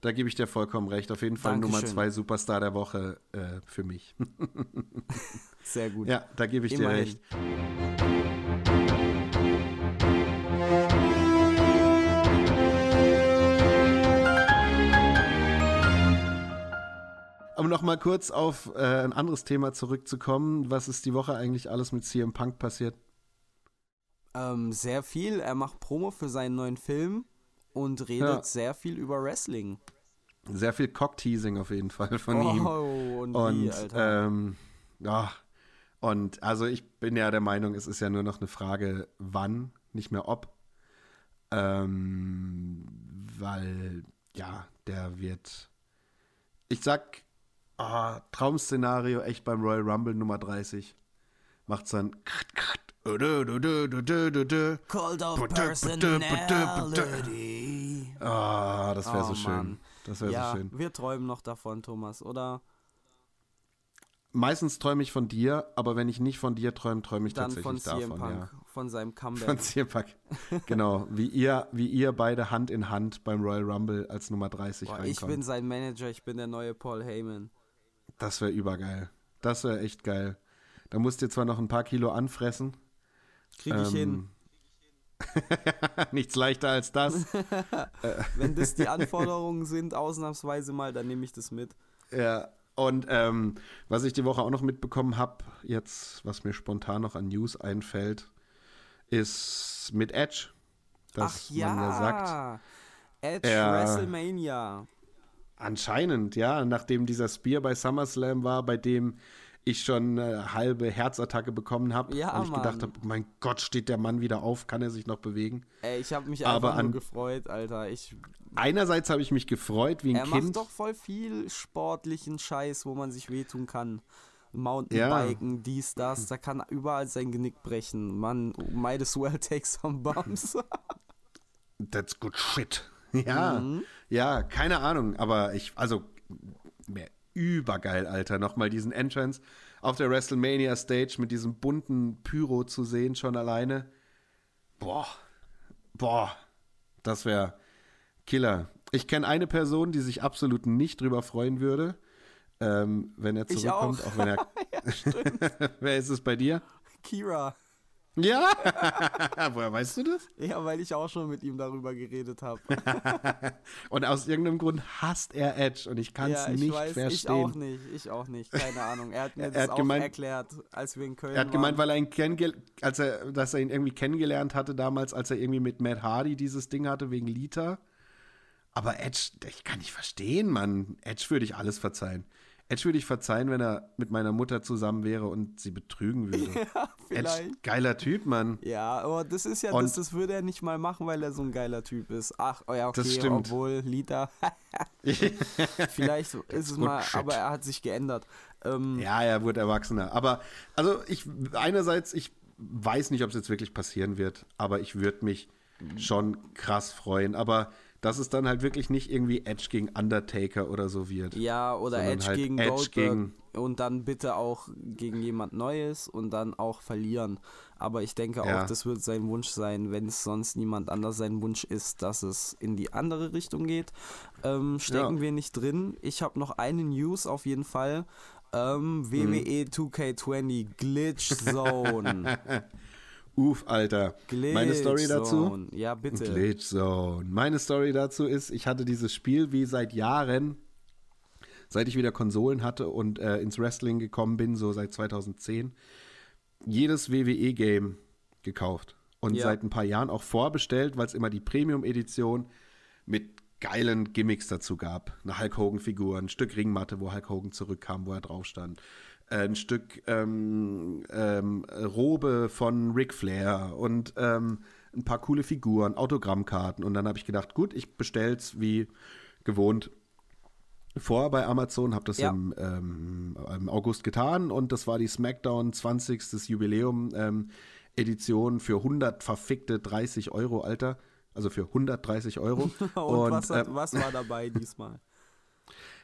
da gebe ich dir vollkommen recht. Auf jeden Fall Nummer Dankeschön. zwei Superstar der Woche äh, für mich. Sehr gut. ja, da gebe ich dir Immerhin. recht. Um noch mal kurz auf äh, ein anderes Thema zurückzukommen, was ist die Woche eigentlich alles mit CM Punk passiert? Ähm, sehr viel. Er macht Promo für seinen neuen Film und redet Ja. sehr viel über Wrestling. Sehr viel Cock-Teasing auf jeden Fall von ihm. Oh, und, Und wie, Alter. ähm, ja, und also ich bin ja der Meinung, es ist ja nur noch eine Frage, wann, nicht mehr ob. Ähm, weil, ja, der wird. Ich sag, ah, Traum-Szenario echt beim Royal Rumble Nummer 30. Macht's dann. Cold of Personality. Ah, das wäre Oh, so schön. Mann. Das wäre Ja, so schön. wir träumen noch davon, Thomas, oder? Meistens träume ich von dir, aber wenn ich nicht von dir träume, träume ich Dann von tatsächlich CM davon, Punk, ja. von seinem Comeback. Von CM Genau, wie ihr, wie ihr beide Hand in Hand beim Royal Rumble als Nummer 30 Boah, ich bin reinkommt. sein Manager, ich bin der neue Paul Heyman. Das wäre übergeil. Das wäre echt geil. Da musst du zwar noch ein paar Kilo anfressen. Krieg ich hin. Nichts leichter als das. Wenn das die Anforderungen sind, ausnahmsweise mal, dann nehme ich das mit. ja. Und ähm, was ich die Woche auch noch mitbekommen habe, jetzt, was mir spontan noch an News einfällt, ist mit Edge. Dass Ach ja, man ja sagt, Edge er- WrestleMania. anscheinend, ja, nachdem dieser Spear bei SummerSlam war, bei dem ich schon eine halbe Herzattacke bekommen habe, Ja, weil ich gedacht Mann. habe, mein Gott, steht der Mann wieder auf, kann er sich noch bewegen? Ey, ich habe mich Aber einfach nur an- gefreut, Alter. Ich, Einerseits habe ich mich gefreut wie ein er Kind. macht doch voll viel sportlichen Scheiß, wo man sich wehtun kann. Mountainbiken, dies, das, da kann überall sein Genick brechen. Man might as well take some bumps. That's good shit. Ja, Mhm. ja, keine Ahnung, aber ich, also, mir übergeil, Alter, nochmal diesen Entrance auf der WrestleMania Stage mit diesem bunten Pyro zu sehen, schon alleine. Boah, boah, das wäre Killer. Ich kenne eine Person, die sich absolut nicht drüber freuen würde, ähm, wenn er Ich zurückkommt, auch. auch. wenn er. Wer ist es bei dir? Kira. Ja? Woher weißt du das? Ja, weil ich auch schon mit ihm darüber geredet habe. Und aus irgendeinem Grund hasst er Edge und ich kann es ja, ich nicht weiß, verstehen. ich auch nicht, ich auch nicht, keine Ahnung. Er hat mir Er das hat auch gemeint- erklärt, als wir in Köln Er hat gemeint, waren. weil er ihn kennengel als er, dass er ihn irgendwie kennengelernt hatte damals, als er irgendwie mit Matt Hardy dieses Ding hatte wegen Lita. Aber Edge, ich kann nicht verstehen, Mann. Edge würde ich alles verzeihen. Edge würde ich verzeihen, wenn er mit meiner Mutter zusammen wäre und sie betrügen würde. Ja, Edge, vielleicht. geiler Typ, Mann. Ja, aber das ist ja, Und- das, das würde er nicht mal machen, weil er so ein geiler Typ ist. Ach, oh ja, okay, Das stimmt. obwohl, Lita. Vielleicht ist es mal, shit. aber er hat sich geändert. Ähm, Ja, er wurde erwachsener. Aber, also ich, einerseits, ich weiß nicht, ob es jetzt wirklich passieren wird, aber ich würde mich schon krass freuen. Aber dass es dann halt wirklich nicht irgendwie Edge gegen Undertaker oder so wird. Ja, oder Edge halt gegen Edge Goldberg gegen- und dann bitte auch gegen jemand Neues und dann auch verlieren. Aber ich denke Ja. auch, das wird sein Wunsch sein, wenn es sonst niemand anders sein Wunsch ist, dass es in die andere Richtung geht. Ähm, stecken Ja. wir nicht drin. Ich habe noch eine News auf jeden Fall. Ähm, WWE 2K20 Glitch Zone. Uff, Alter. Glitch Meine Story dazu? Ja, bitte. Glitch Zone. Meine Story dazu ist, ich hatte dieses Spiel wie seit Jahren, seit ich wieder Konsolen hatte und äh, ins Wrestling gekommen bin, so seit 2010, jedes WWE-Game gekauft. Und Ja. seit ein paar Jahren auch vorbestellt, weil es immer die Premium-Edition mit geilen Gimmicks dazu gab. Eine Hulk Hogan-Figur, ein Stück Ringmatte, wo Hulk Hogan zurückkam, wo er drauf stand. Äh, Ein Stück ähm, ähm, Robe von Ric Flair und ähm, ein paar coole Figuren, Autogrammkarten. Und dann habe ich gedacht, gut, ich bestell's wie gewohnt vor bei Amazon, habe das Ja. im, ähm, im August getan und das war die SmackDown 20. Jubiläum ähm, Edition für 100 verfickte 30 Euro, Alter. Also für 130 Euro. Und, was, hat, ähm, was war dabei diesmal?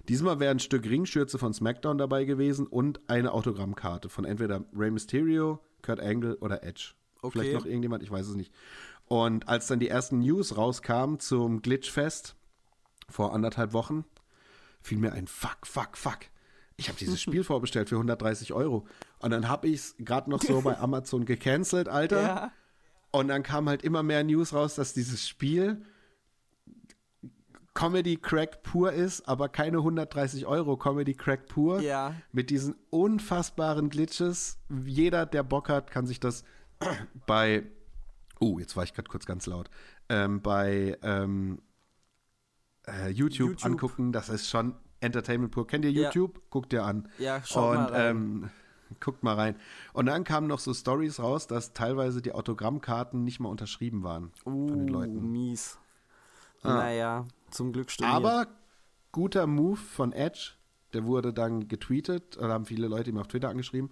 Diesmal wäre ein Stück Ringschürze von SmackDown dabei gewesen und eine Autogrammkarte von entweder Rey Mysterio, Kurt Angle oder Edge. Okay. Vielleicht noch irgendjemand, ich weiß es nicht. Und als dann die ersten News rauskamen zum Glitchfest vor anderthalb Wochen, fiel mir ein Fuck, fuck, fuck. Ich habe dieses Spiel vorbestellt für 130 Euro. Und dann habe ich es gerade noch so bei Amazon gecancelt, Alter. Ja. Und dann kam halt immer mehr News raus, dass dieses Spiel Comedy Crack pur ist, aber keine 130 Euro Comedy Crack pur. Ja. Mit diesen unfassbaren Glitches. Jeder, der Bock hat, kann sich das bei. Oh, jetzt war ich gerade kurz ganz laut. Ähm, bei ähm, äh, YouTube, YouTube. angucken. Das ist schon Entertainment pur. Kennt ihr Ja. YouTube? Guckt ihr an. Ja, schaut mal Und rein. ähm, guckt mal rein. Und dann kamen noch so Stories raus, dass teilweise die Autogrammkarten nicht mal unterschrieben waren von den Uh, Leuten. mies. Naja, zum Glück storniert. Aber guter Move von Edge. Der wurde dann getweetet, oder haben viele Leute ihm auf Twitter angeschrieben,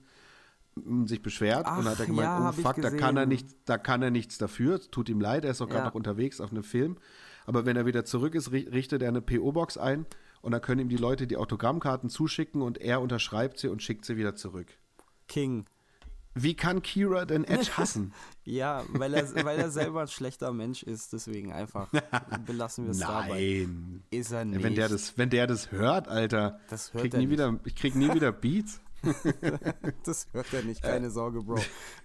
sich beschwert Ach, und hat er gemeint, ja, oh fuck, da kann er nichts, da kann er nichts dafür, tut ihm leid, er ist auch gerade Ja. noch unterwegs auf einem Film. Aber wenn er wieder zurück ist, ri- richtet er eine PO-Box ein und dann können ihm die Leute die Autogrammkarten zuschicken und er unterschreibt sie und schickt sie wieder zurück. King. Wie kann Kira denn Edge hassen? Ja, weil er, weil er selber ein schlechter Mensch ist, deswegen einfach belassen wir es dabei. Nein. Ist er nicht. Wenn der, das, wenn der das hört, Alter, Das hört krieg er nie nicht. wieder, ich krieg nie wieder Beats. das hört er nicht, keine Sorge, Bro.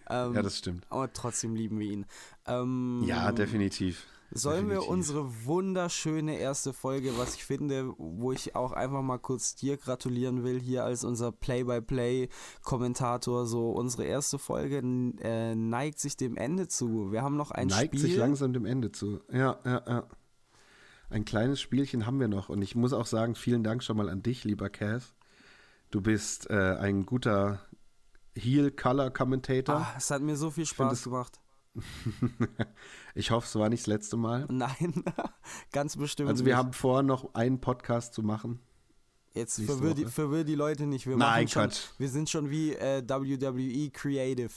Ähm, Ja, das stimmt. aber trotzdem lieben wir ihn. Ähm, Ja, definitiv. Sollen wir Definitiv. unsere wunderschöne erste Folge, was ich finde, wo ich auch einfach mal kurz dir gratulieren will, hier als unser Play-by-Play-Kommentator, so unsere erste Folge äh, neigt sich dem Ende zu. Wir haben noch ein Neigt Spiel. sich langsam dem Ende zu. Ja, ja, ja. Ein kleines Spielchen haben wir noch. Und ich muss auch sagen, vielen Dank schon mal an dich, lieber Cass. Du bist äh, ein guter Heel-Color-Commentator. Ah, es hat mir so viel Spaß gemacht. Ich hoffe, es war nicht das letzte Mal. Nein, ganz bestimmt. Also wir nicht. haben vor, noch einen Podcast zu machen. Jetzt verwirr die, verwirr die Leute nicht. Wir Nein, schon. Wir sind schon wie äh, WWE Creative.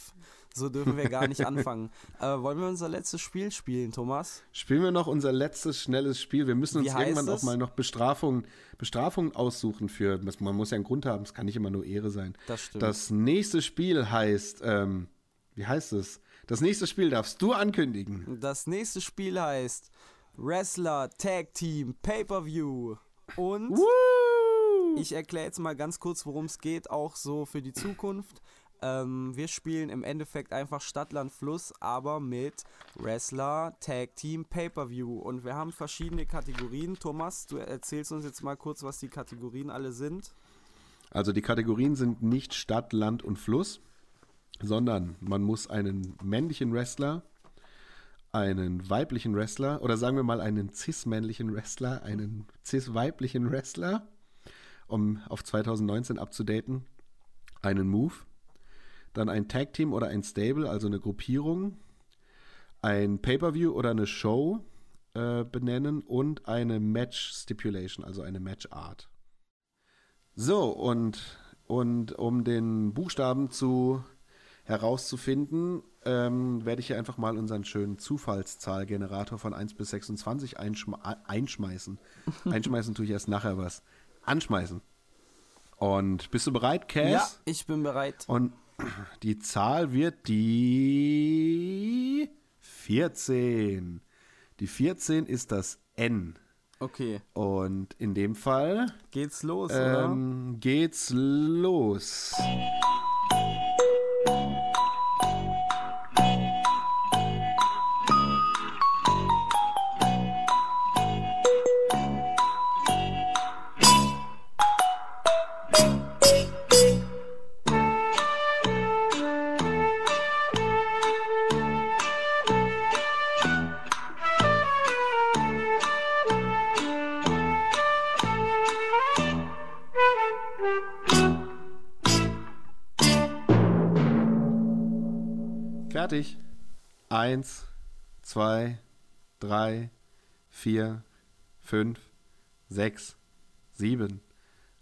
So dürfen wir gar nicht anfangen. Aber wollen wir unser letztes Spiel spielen, Thomas? Spielen wir noch unser letztes schnelles Spiel. Wir müssen uns irgendwann es? auch mal noch Bestrafungen, Bestrafungen aussuchen für. Man muss ja einen Grund haben, es kann nicht immer nur Ehre sein. Das stimmt. Das nächste Spiel heißt, ähm, wie heißt es? Das nächste Spiel darfst du ankündigen. Das nächste Spiel heißt Wrestler Tag Team Pay-Per-View. Und ich erkläre jetzt mal ganz kurz, worum es geht, auch so für die Zukunft. Ähm, wir spielen im Endeffekt einfach Stadt, Land, Fluss, aber mit Wrestler Tag Team Pay-Per-View. Und wir haben verschiedene Kategorien. Thomas, du erzählst uns jetzt mal kurz, was die Kategorien alle sind. Also die Kategorien sind nicht Stadt, Land und Fluss, sondern man muss einen männlichen Wrestler, einen weiblichen Wrestler oder sagen wir mal einen cis-männlichen Wrestler, einen cis-weiblichen Wrestler, um auf 2019 abzudaten, einen Move, dann ein Tag-Team oder ein Stable, also eine Gruppierung, ein Pay-Per-View oder eine Show äh, benennen und eine Match-Stipulation, also eine Match-Art. So, und, und um den Buchstaben zu herauszufinden, ähm, werde ich hier einfach mal unseren schönen Zufallszahlgenerator von 1 bis 26 einschme einschmeißen. Einschmeißen tue ich erst nachher was. Anschmeißen. Und bist du bereit, Cass? Ja, ich bin bereit. Und die Zahl wird die 14. Die 14 ist das N. Okay, Und in dem Fall geht's los, oder? ähm, geht's los. Eins, zwei, drei, vier, fünf, sechs, sieben,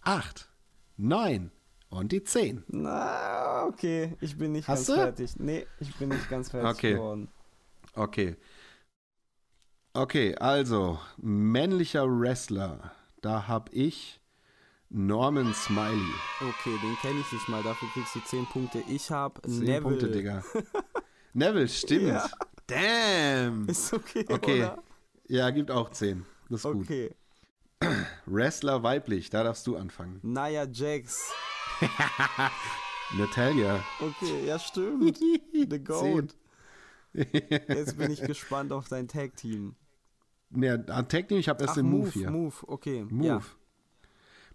acht, neun und die zehn. Na, okay, ich bin nicht Hast ganz du? fertig. Nee, ich bin nicht ganz fertig Okay. geworden. Okay. Okay, also männlicher Wrestler. Da habe ich Norman Smiley. Okay, den kenne ich nicht mal, dafür kriegst du 10 Punkte. Ich habe Zehn Neville. Punkte, Digga. Neville, stimmt. Ja. Damn. Ist okay, Okay. oder? Ja, gibt auch 10. Das ist gut. Okay. Wrestler weiblich, da darfst du anfangen. Nia Jax. Natalia. Okay, ja stimmt. The Goat. Jetzt bin ich gespannt auf dein Tag-Team. Ne, Technik, ich habe erst Ach, den Move, Move, hier. Move, okay. Move. Ja.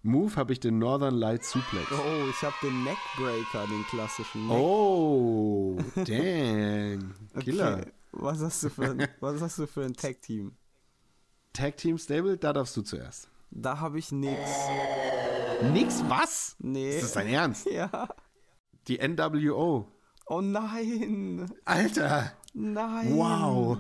Move habe ich den Northern Light Suplex. Oh, ich habe den Neckbreaker, den klassischen. Neck Oh, dang. Killer. Okay. Was hast du für ein, was hast du für ein Tag-Team? Tag Team Stable, da darfst du zuerst. Da habe ich nix. Nix, was? Nee. Ist das dein Ernst? Ja. Die NWO. Oh nein. Alter. Nein. Wow.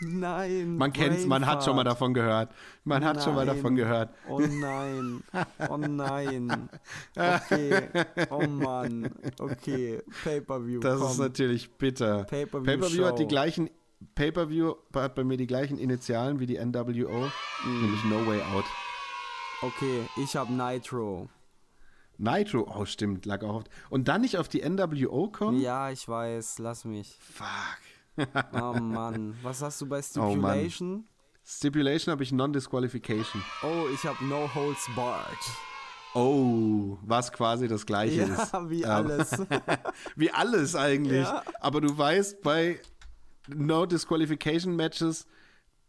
Nein. Man kennt's, man hat schon mal davon gehört. Man hat schon mal Nein. davon gehört. Oh nein. Oh nein. Okay. Oh Mann. Okay. Pay-per-view. Das komm. ist natürlich bitter. Pay-per-view Pay-per-view hat die gleichen Pay-per-view hat bei mir die gleichen Initialen wie die NWO, nämlich No Way Out. Okay, ich habe Nitro. Nitro, oh stimmt, lag auch auf. Und dann nicht auf die NWO kommen? Ja, ich weiß. Lass mich. Fuck. Oh Mann. Was hast du bei Oh. Stipulation? Stipulation habe ich Non-Disqualification. Oh, ich habe No Holds Barred. Oh, was quasi das gleiche ist. Ja, wie Ähm, alles. Wie alles eigentlich. Ja. Aber du weißt, bei No Disqualification Matches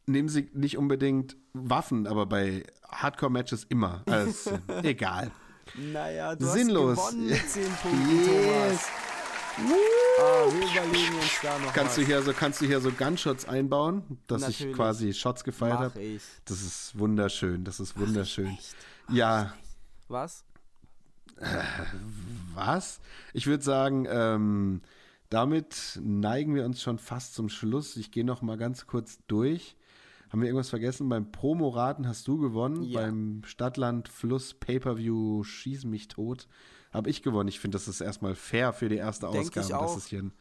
nehmen sie nicht unbedingt Waffen, aber bei Hardcore-Matches immer. Also, egal. Naja, du Sinnlos. hast gewonnen mit 10 Punkten, Yes. Thomas. Ah, wir überlegen uns da noch Kannst was. du hier so, kannst du hier so Gunshots einbauen, dass ich Natürlich. quasi Shots gefeiert habe? ich. Das ist wunderschön, das ist wunderschön. Ja, Was? was? Ich würde sagen, ähm, damit neigen wir uns schon fast zum Schluss. Ich gehe noch mal ganz kurz durch. Haben wir irgendwas vergessen? Beim Promoraten hast du gewonnen. Ja. Beim Stadtland Fluss Pay-Per-View Schieß mich tot habe ich gewonnen. Ich finde, das ist erstmal fair für die erste Denk Ausgabe, dass es hier ein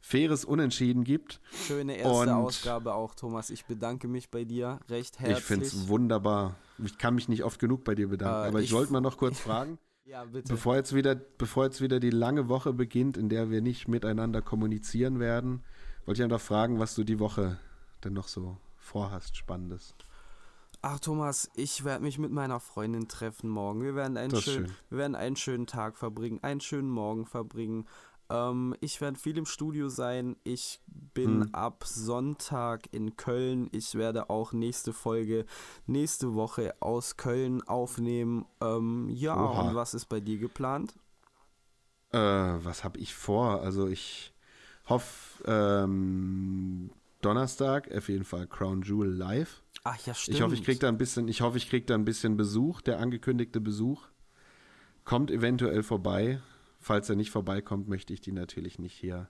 faires Unentschieden gibt. Schöne erste Und- Ausgabe auch, Thomas. Ich bedanke mich bei dir recht herzlich. Ich finde es wunderbar. Ich kann mich nicht oft genug bei dir bedanken. Äh, aber ich, ich- wollte mal noch kurz fragen. Ja. Bevor jetzt, wieder, bevor jetzt wieder die lange Woche beginnt, in der wir nicht miteinander kommunizieren werden, wollte ich einfach fragen, was du die Woche denn noch so vorhast, Spannendes. Ach Thomas, ich werde mich mit meiner Freundin treffen morgen. Wir werden einen, schön, schön. wir werden einen schönen Tag verbringen, einen schönen Morgen verbringen. Ähm, ich werde viel im Studio sein. Ich bin Hm. ab Sonntag in Köln. Ich werde auch nächste Folge nächste Woche aus Köln aufnehmen. Ähm, ja, Oha. und was ist bei dir geplant? Äh, was habe ich vor? Also ich hoffe, ähm, Donnerstag auf jeden Fall Crown Jewel live. Ach ja, stimmt. Ich hoffe, ich kriege da ein bisschen, ich hoffe, ich krieg da ein bisschen Besuch. Der angekündigte Besuch kommt eventuell vorbei. Falls er nicht vorbeikommt, möchte ich die natürlich nicht hier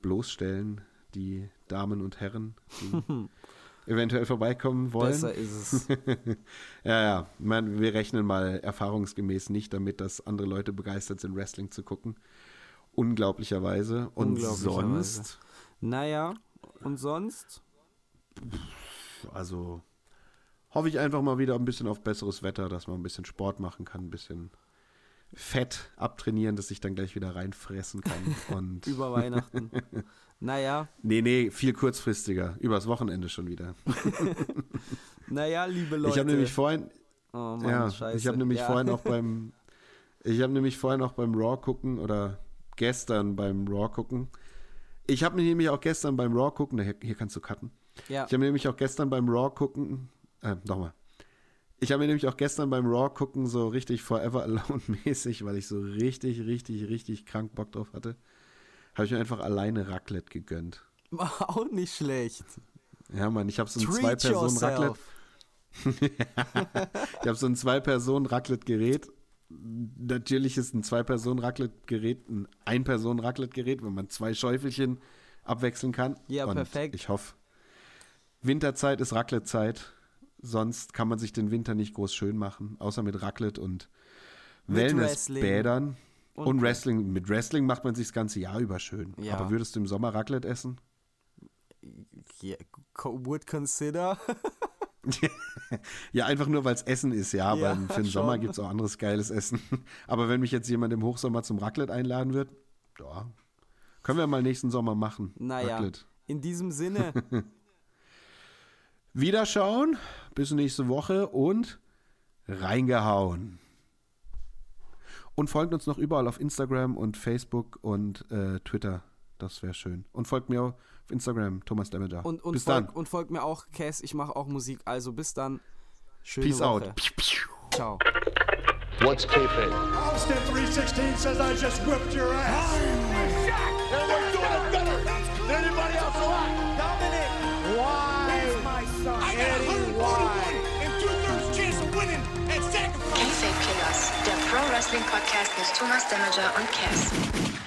bloßstellen, die Damen und Herren, die eventuell vorbeikommen wollen. Besser ist es. Ja, ja. Meine, wir rechnen mal erfahrungsgemäß nicht damit, dass andere Leute begeistert sind, Wrestling zu gucken. Unglaublicherweise. Und Unglaublicherweise. sonst, naja, und sonst? Also hoffe ich einfach mal wieder ein bisschen auf besseres Wetter, dass man ein bisschen Sport machen kann, ein bisschen Fett abtrainieren, dass ich dann gleich wieder reinfressen kann. Und Über Weihnachten. naja, nee, nee, viel kurzfristiger. Übers Wochenende schon wieder. naja, liebe Leute. Ich habe nämlich vorhin, Oh Mann, ja, scheiße. ich habe nämlich ja. vorhin auch beim, ich habe nämlich vorhin auch beim Raw gucken oder gestern beim Raw gucken. Ich habe mich nämlich auch gestern beim Raw gucken, hier, hier kannst du cutten. Ja. Ich habe mir nämlich auch gestern beim Raw gucken, äh, nochmal. Ich habe mir nämlich auch gestern beim Raw gucken so richtig Forever Alone mäßig, weil ich so richtig, richtig, richtig krank Bock drauf hatte, habe ich mir einfach alleine Raclette gegönnt. Auch nicht schlecht. Ja, Mann, ich habe so ein Zwei-Personen-Raclette. Ich habe so ein Zwei-Personen-Raclette-Gerät. Natürlich ist ein Zwei-Personen-Raclette-Gerät ein Ein-Personen-Raclette-Gerät, wenn man zwei Schäufelchen abwechseln kann. Ja, Und perfekt. Ich hoffe, Winterzeit ist Raclette-Zeit. Sonst kann man sich den Winter nicht groß schön machen, außer mit Raclette und Wellnessbädern. Und- Und, Wrestling. Mit Wrestling macht man sich das ganze Jahr über schön. Ja. Aber würdest du im Sommer Raclette essen? Yeah, would consider. Ja, einfach nur, weil es Essen ist, ja. Ja, Aber für den Sommer gibt es auch anderes geiles Essen. Aber wenn mich jetzt jemand im Hochsommer zum Raclette einladen wird, ja, können wir mal nächsten Sommer machen. naja, Raclette. in diesem Sinne, Wiederschauen, bis nächste Woche und reingehauen. Und folgt uns noch überall auf Instagram und Facebook und äh, Twitter. Das wäre schön. Und folgt mir auf Instagram, Thomas Damager. und, und, bis folg, dann. und folgt mir auch, Cass, ich mache auch Musik. Also bis dann. Schöne Peace Woche. out. Ciao. What's kayfabe? Austin 316 says I just whipped your ass. Wrestling Podcast mit Thomas Demager und Cass.